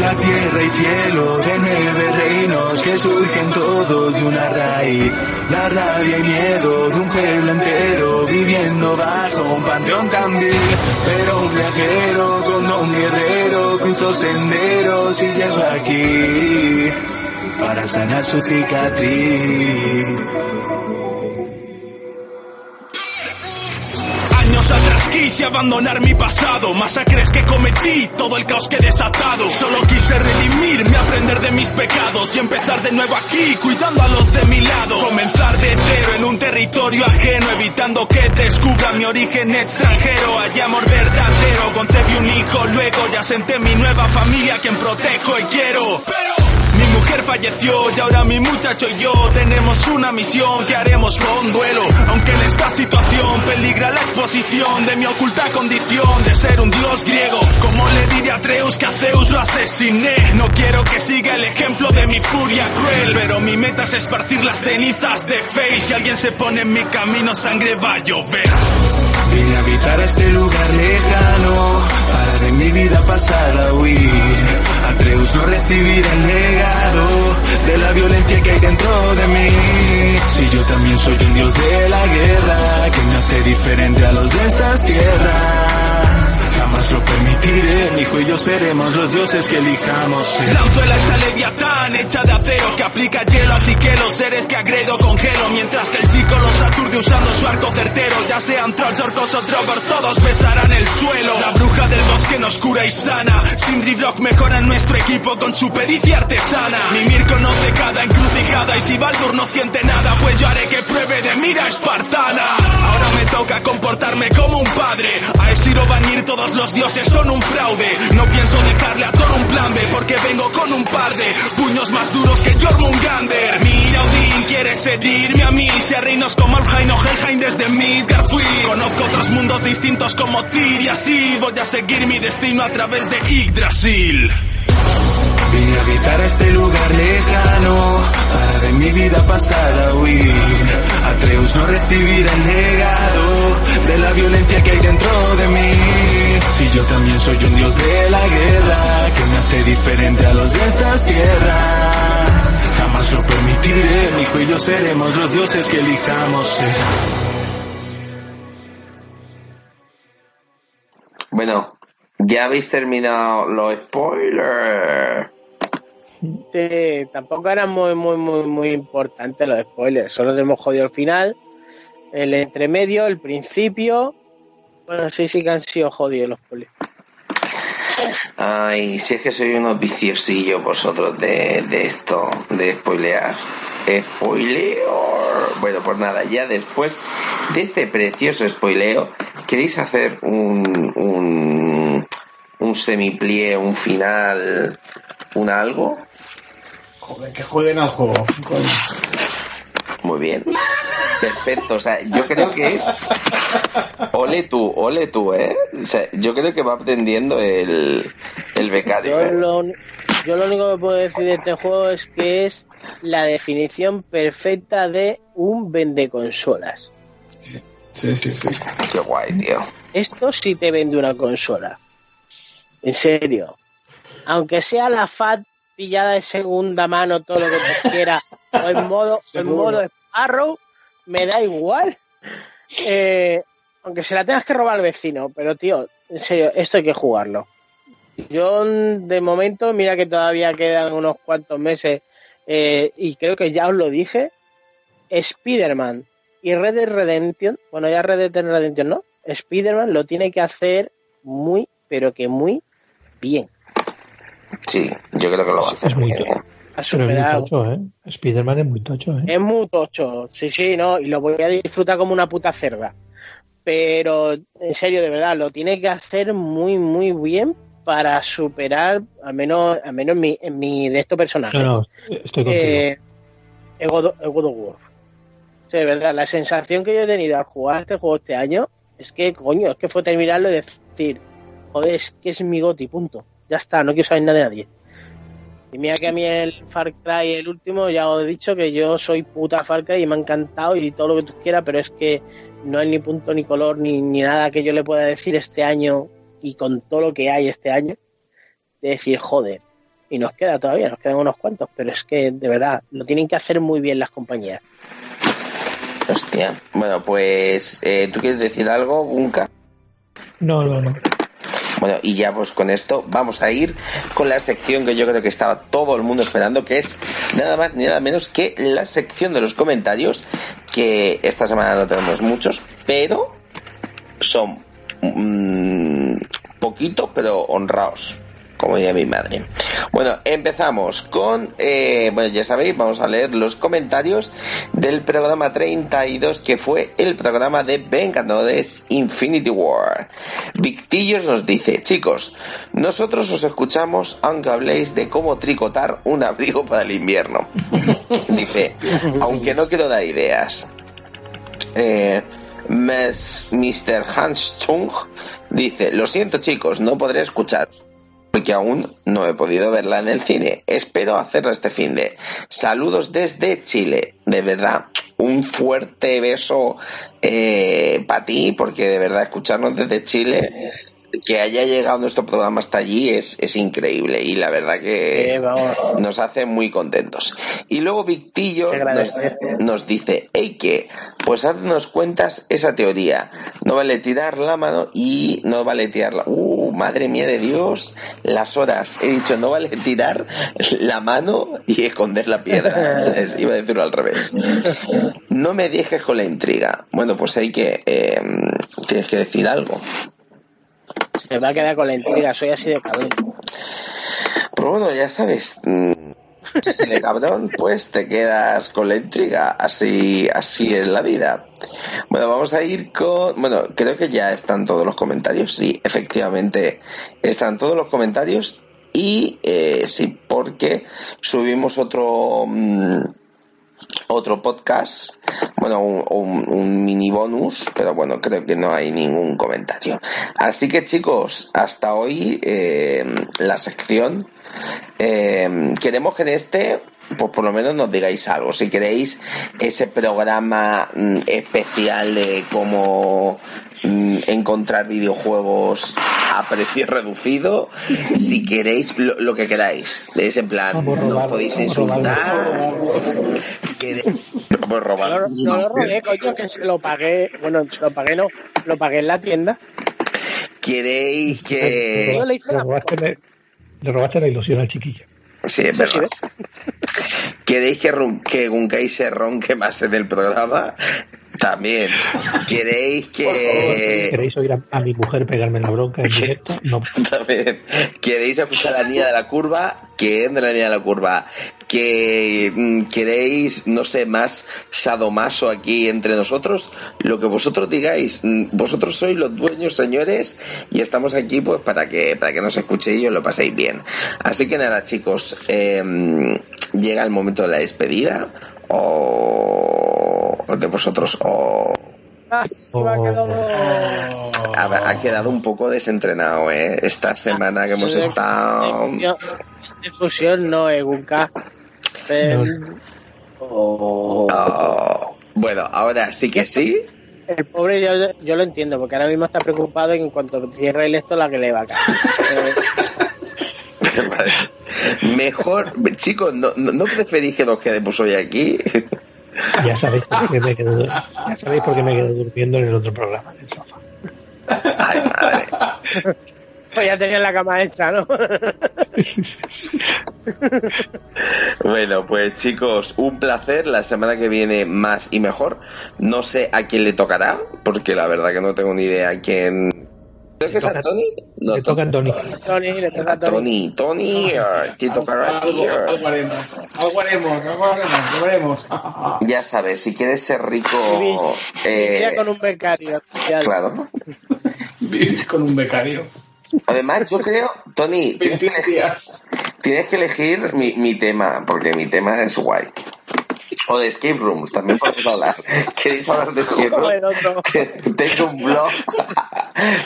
La tierra y cielo de nueve reinos que surgen todos de una raíz. La rabia y miedo de un pueblo entero viviendo bajo un panteón tan vil. Pero un viajero con don guerrero cruzó senderos y llegó aquí para sanar su cicatriz. Quise abandonar mi pasado, masacres que cometí, todo el caos que he desatado. Solo quise redimirme, aprender de mis pecados y empezar de nuevo aquí, cuidando a los de mi lado. Comenzar de cero en un territorio ajeno, evitando que descubra mi origen extranjero. Hay amor verdadero, concebí un hijo, luego ya senté mi nueva familia, quien protejo y quiero. Pero mi mujer falleció y ahora mi muchacho y yo tenemos una misión que haremos con duelo. Aunque en esta situación peligra la exposición de mi oculta condición de ser un dios griego. ¿Cómo le diré Atreus que a Zeus lo asesiné. No quiero que siga el ejemplo de mi furia cruel, pero mi meta es esparcir las cenizas de Face. Si alguien se pone en mi camino, sangre va a llover. Vine a habitar este lugar lejano para de mi vida pasada huir. Atreus no recibir el legado de la violencia que hay dentro de mí. Si yo también soy un dios de la guerra que me hace diferente a los de estas tierras. Jamás lo permitiré, mi hijo y yo seremos los dioses que elijamos ser. Lanzo el hacha leviatán hecha de acero que aplica hielo, así que los seres que agredo congelo. Mientras que el chico los aturde usando su arco certero, ya sean trolls, orcos o drogos, todos besarán el suelo. La bruja del bosque nos cura y sana. Sindri Block mejora en nuestro equipo con su pericia artesana. Mimir conoce cada encrucijada y si Baldur no siente nada, pues yo haré que pruebe de mira espartana. Ahora me toca comportarme como un padre. A Esiro Vanir todos los dioses son un fraude. No pienso dejarle a Thor un plan B porque vengo con un par de puños más duros que Jormungander. Mira, Odín quiere seguirme a mí. Si a reinos como Alfheim o Helheim desde Midgard fui. Conozco otros mundos distintos como Tyr y así voy a seguir mi destino a través de Yggdrasil. Vine a habitar este lugar lejano para de mi vida pasada huir. Atreus no recibir el legado de la violencia que hay dentro de mí. Si yo también soy un dios de la guerra que me hace diferente a los de estas tierras. Jamás lo permitiré, mi hijo y yo seremos los dioses que elijamos ser. Bueno, ya habéis terminado los spoilers. Sí, tampoco eran muy, muy, muy, muy importantes los spoilers. Solo hemos jodido el final, el entremedio, el principio. Bueno, sí, sí que han sido jodidos los spoilers. Ay, si es que soy unos viciosillos vosotros de, de esto, de spoilear. Spoileo. Bueno, pues nada, ya después de este precioso spoileo, ¿queréis hacer un, un, un semiplié, un final, un algo? Joder, que jueguen al juego. coño. Muy bien. Perfecto, o sea, yo creo que es. Ole tú, ole tú, ¿eh? O sea, yo creo que va aprendiendo el, el becario. Yo ¿eh? lo, yo lo único que puedo decir de este juego es que es la definición perfecta de un vendeconsolas. Sí, sí, sí. Qué guay, tío. Esto sí te vende una consola. En serio. Aunque sea la FAT pillada de segunda mano, todo lo que tú quieras, o en modo, en Seguro. modo Sparrow, me da igual. Eh, aunque se la tengas que robar al vecino, pero tío, en serio, esto hay que jugarlo. Yo, de momento, mira que todavía quedan unos cuantos meses, eh, y creo que ya os lo dije, Spider-Man y Red Dead Redemption, bueno, ya Red Dead Redemption no, Spider-Man lo tiene que hacer muy, pero que muy bien. Sí, yo creo que lo va a hacer Es muy bien. ¿eh? Ha Pero es superado. muy tocho, ¿eh? Spider-Man es muy tocho, ¿eh? Es muy tocho, sí, sí, no, y lo voy a disfrutar como una puta cerda. Pero, en serio, de verdad, lo tiene que hacer muy, muy bien para superar, al menos, al menos en mi, en mi de estos personajes. No, no, estoy contigo. eh, el God, el God of War. O sea, de verdad, la sensación que yo he tenido al jugar este juego este año es que, coño, es que fue terminarlo y decir, joder, es que es mi goti, punto. Ya está, no quiero saber nada de nadie. Y mira que a mí el Far Cry, el último, ya os he dicho que yo soy puta Far Cry y me ha encantado y todo lo que tú quieras, pero es que no hay ni punto ni color ni, ni nada que yo le pueda decir este año y con todo lo que hay este año, de decir, joder, y nos queda todavía, nos quedan unos cuantos, pero es que de verdad lo tienen que hacer muy bien las compañías. Hostia. Bueno, pues, eh, ¿tú quieres decir algo, Gunka? No, no, no. Bueno, y ya pues con esto vamos a ir con la sección que yo creo que estaba todo el mundo esperando, que es nada más ni nada menos que la sección de los comentarios, que esta semana no tenemos muchos, pero son mm, poquito, pero honrados, como diría mi madre. Bueno, empezamos con, eh, bueno, ya sabéis, vamos a leer los comentarios del programa 32, que fue el programa de Vengadores Infinity War. Victillos nos dice, chicos, nosotros os escuchamos aunque habléis de cómo tricotar un abrigo para el invierno. dice, aunque no quiero dar ideas. Eh, Mr. Hans Chung dice, lo siento chicos, no podré escuchar. Porque aún no he podido verla en el cine. Espero hacerla este fin de. Saludos desde Chile. De verdad, un fuerte beso para ti, porque de verdad escucharnos desde Chile que haya llegado nuestro programa hasta allí es, es increíble y la verdad que nos hace muy contentos. Y luego Victillo nos, nos dice, hey que, pues haznos cuentas esa teoría. No vale tirar la mano y no vale tirarla. Uh, madre mía de Dios, las horas. He dicho, no vale tirar la mano y esconder la piedra. ¿sabes? Iba a decirlo al revés. No me dejes con la intriga. Bueno, pues hay que, eh, tienes que decir algo. Se va a quedar con la intriga, soy así de cabrón. Pero bueno, ya sabes, mm, si de cabrón, pues te quedas con la intriga, así, así es la vida. Bueno, vamos a ir con, bueno, creo que ya están todos los comentarios, sí, efectivamente, están todos los comentarios y eh, sí, porque subimos otro... mm, otro podcast, bueno, un, mini bonus, pero bueno, creo que no hay ningún comentario. Así que chicos, hasta hoy eh, la sección. eh, queremos que en este, pues por lo menos nos digáis algo. Si queréis ese programa mm, especial de cómo mm, encontrar videojuegos a precio reducido, si queréis lo, lo que queráis. Es en plan, nos podéis insultar. que- robar. No, no lo rogué, coño, que se lo pagué. Bueno, se lo pagué, no. Lo pagué en la tienda. ¿Queréis que.? Le robaste la ilusión al chiquillo. Sí, es verdad. ¿Queréis que, ron- que Gunkai se ronque más en el programa? También. ¿Queréis que.? ¿Queréis oír a, a mi mujer pegarme la bronca en directo? No. También. ¿Queréis escuchar a la niña de la curva? Que entre la niña de la curva. ¿Que mm, queréis, no sé, más sadomaso aquí entre nosotros? Lo que vosotros digáis. Mm, Vosotros sois los dueños, señores, y estamos aquí pues para que, para que nos escuchéis y os lo paséis bien. Así que nada, chicos, eh, llega el momento de la despedida. O de vosotros, o Ah, me ha quedado. ha, ha quedado un poco desentrenado, ¿eh? Esta semana que hemos estado. Fusión no, Egunka. El, Oh, Bueno, ahora sí que sí. el pobre yo, yo lo entiendo, porque ahora mismo está preocupado en cuanto cierre el esto la que le va a caer. Eh, Mejor, chicos, ¿no, no, no preferís que nos quedemos hoy aquí? Ya sabéis por qué me quedo, ya sabéis por qué me quedo durmiendo en el otro programa del sofá. pues ya tenía la cama hecha, ¿no? Bueno, pues chicos, un placer. La semana que viene más y mejor. No sé a quién le tocará, porque la verdad que no tengo ni idea a quién. Creo que es a Tony. No, Le toca a Tony. Tony, le toca a Tony. Tony, Tony, eh, ¿te tocará a ti? Algo, algo haremos. Algo haremos, algo haremos, algo haremos. Ya sabes, si quieres ser rico, eh, con un becario. Ya- claro. Viste con un becario. Además, yo creo, Tony, tienes que elegir, tienes que elegir mi, mi tema, porque mi tema es guay. O de escape rooms, también podemos hablar. ¿Queréis hablar de escape rooms? Tengo un blog.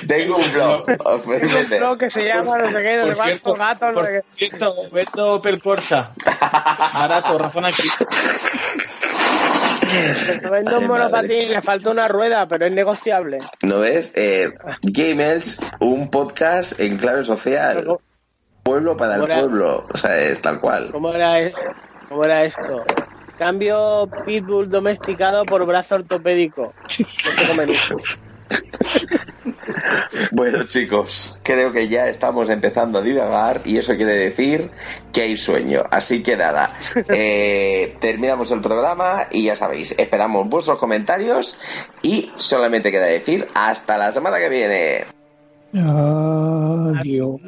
Tengo un blog. Tengo un blog que se llama no sé qué, cierto, gato, no sé qué. por cierto, vendo Opel Corsa. Barato, razón aquí. Vendo un monopatín, le falta una rueda, pero es negociable. ¿No ves? Eh, Gamers, un podcast en clave social. Pueblo para el pueblo. O sea, es tal cual. ¿Cómo era, e- cómo era esto? Cambio pitbull domesticado por brazo ortopédico. Bueno, chicos, creo que ya estamos empezando a divagar y eso quiere decir que hay sueño. Así que nada, eh, terminamos el programa y ya sabéis, esperamos vuestros comentarios y solamente queda decir hasta la semana que viene. Adiós.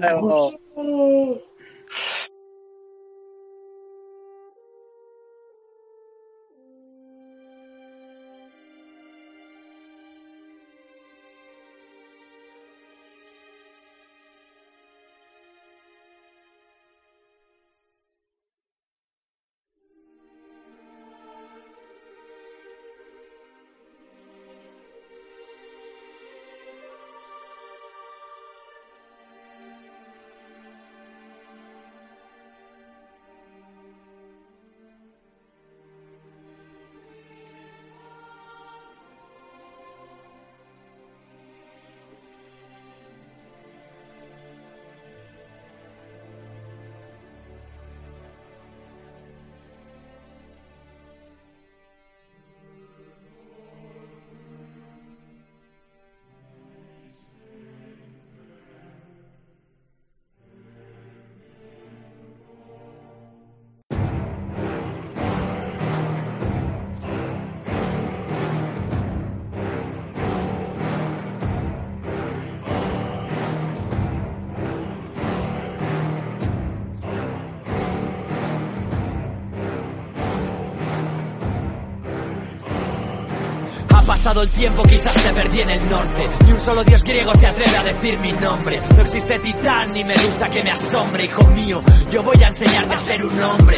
Ha pasado el tiempo, quizás se perdí en el norte. Ni un solo dios griego se atreve a decir mi nombre. No existe titán ni medusa que me asombre, hijo mío. Yo voy a enseñarte a ser un hombre.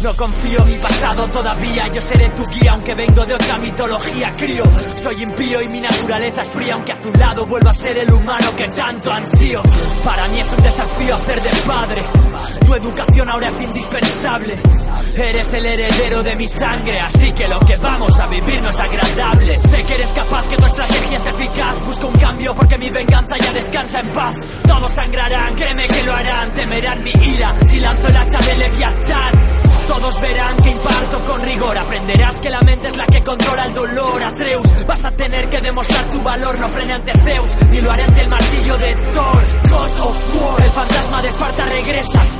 No confío en mi pasado todavía, yo seré tu guía aunque vengo de otra mitología, crío. Soy impío y mi naturaleza es fría, aunque a tu lado vuelva a ser el humano que tanto ansío. Para mí es un desafío hacer de padre. Tu educación ahora es indispensable. Eres el heredero de mi sangre, así que lo que vamos a vivir no es agradable. Sé que eres capaz, que tu estrategia es eficaz. Busco un cambio porque mi venganza ya descansa en paz. Todos sangrarán, créeme que lo harán. Temerán mi ira si lanzo el hacha de Leviatán. Todos verán que imparto con rigor. Aprenderás que la mente es la que controla el dolor. Atreus, vas a tener que demostrar tu valor. No frene ante Zeus, ni lo haré ante el martillo de Thor. God of War, el fantasma de Esparta regresa.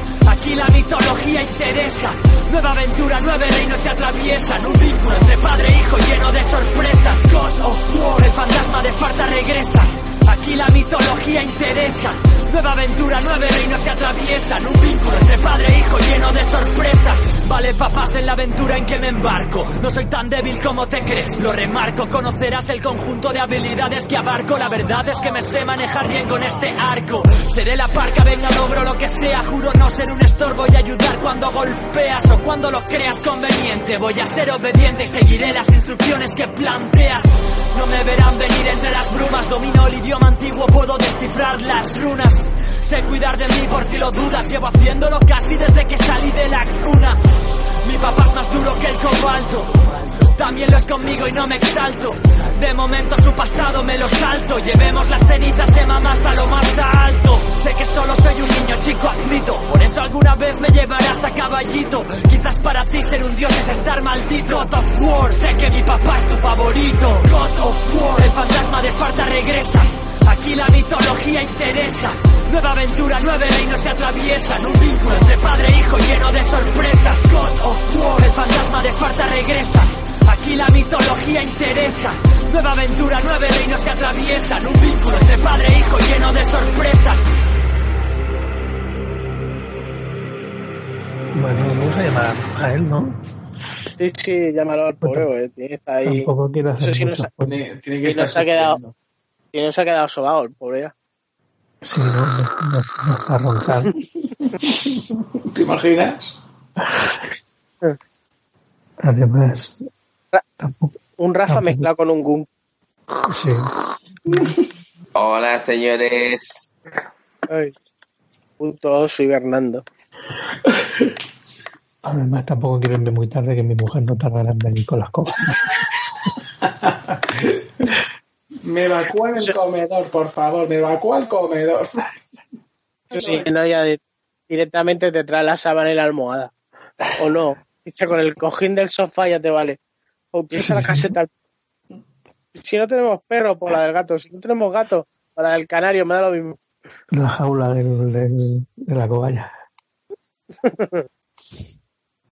Aquí la mitología interesa. Nueva aventura, nueve reinos se atraviesan. Un vínculo entre padre e hijo lleno de sorpresas. God of War, el fantasma de Esparta regresa. Aquí la mitología interesa. Nueva aventura, nueve reinos se atraviesan. Un vínculo entre padre e hijo lleno de sorpresas. Vale, papás, en la aventura en que me embarco. No soy tan débil como te crees, lo remarco. Conocerás el conjunto de habilidades que abarco. La verdad es que me sé manejar bien con este arco. Seré la parca, venga, logro lo que sea. Juro no ser un estorbo y ayudar cuando golpeas o cuando lo creas conveniente. Voy a ser obediente y seguiré las instrucciones que planteas. No me verán venir entre las brumas. Domino el idioma antiguo, puedo descifrar las runas. Sé cuidar de mí por si lo dudas. Llevo haciéndolo casi desde que salí de la cuna. Mi papá es más duro que el cobalto. También lo es conmigo y no me exalto. De momento su pasado me lo salto. Llevemos las cenizas de mamá hasta lo más alto. Sé que solo soy un niño chico admito. Por eso alguna vez me llevarás a caballito. Quizás para ti ser un dios es estar maldito. God of War, sé que mi papá es tu favorito. God of War, el fantasma de Esparta regresa. Aquí la mitología interesa. Nueva aventura, nueve reinos se atraviesan. Un vínculo entre padre e hijo lleno de sorpresas. God of War, el fantasma de Esparta regresa. Aquí la mitología interesa. Nueva aventura, nueve reinos se atraviesan. Un vínculo entre padre e hijo lleno de sorpresas. Bueno, vamos a llamar a él, ¿no? Sí, sí, llámalo al pobre, eh. Tiene está ahí. Tampoco quiero No hacer sé si mucho nos ha, spoiler. Tiene que y nos estar ha quedado. Y nos ha quedado sobado el pobre ya. Sí, no, no, no, no está roncando. ¿Te imaginas? Además, Un Rafa mezclado con un Gun. sí. Hola, señores. Ay. Punto oso y Bernando. Además, tampoco quiero irme muy tarde, que mi mujer no tardará en venir con las cosas. Me evacúa en el comedor, por favor, me evacúa el comedor. Sí, no, ya directamente te trae la sábana y la almohada. O no. Con el cojín del sofá ya te vale. O empieza la caseta. Si no tenemos perro, por la del gato. Si no tenemos gato, por la del canario, me da lo mismo. La jaula del, del- de la cobaya.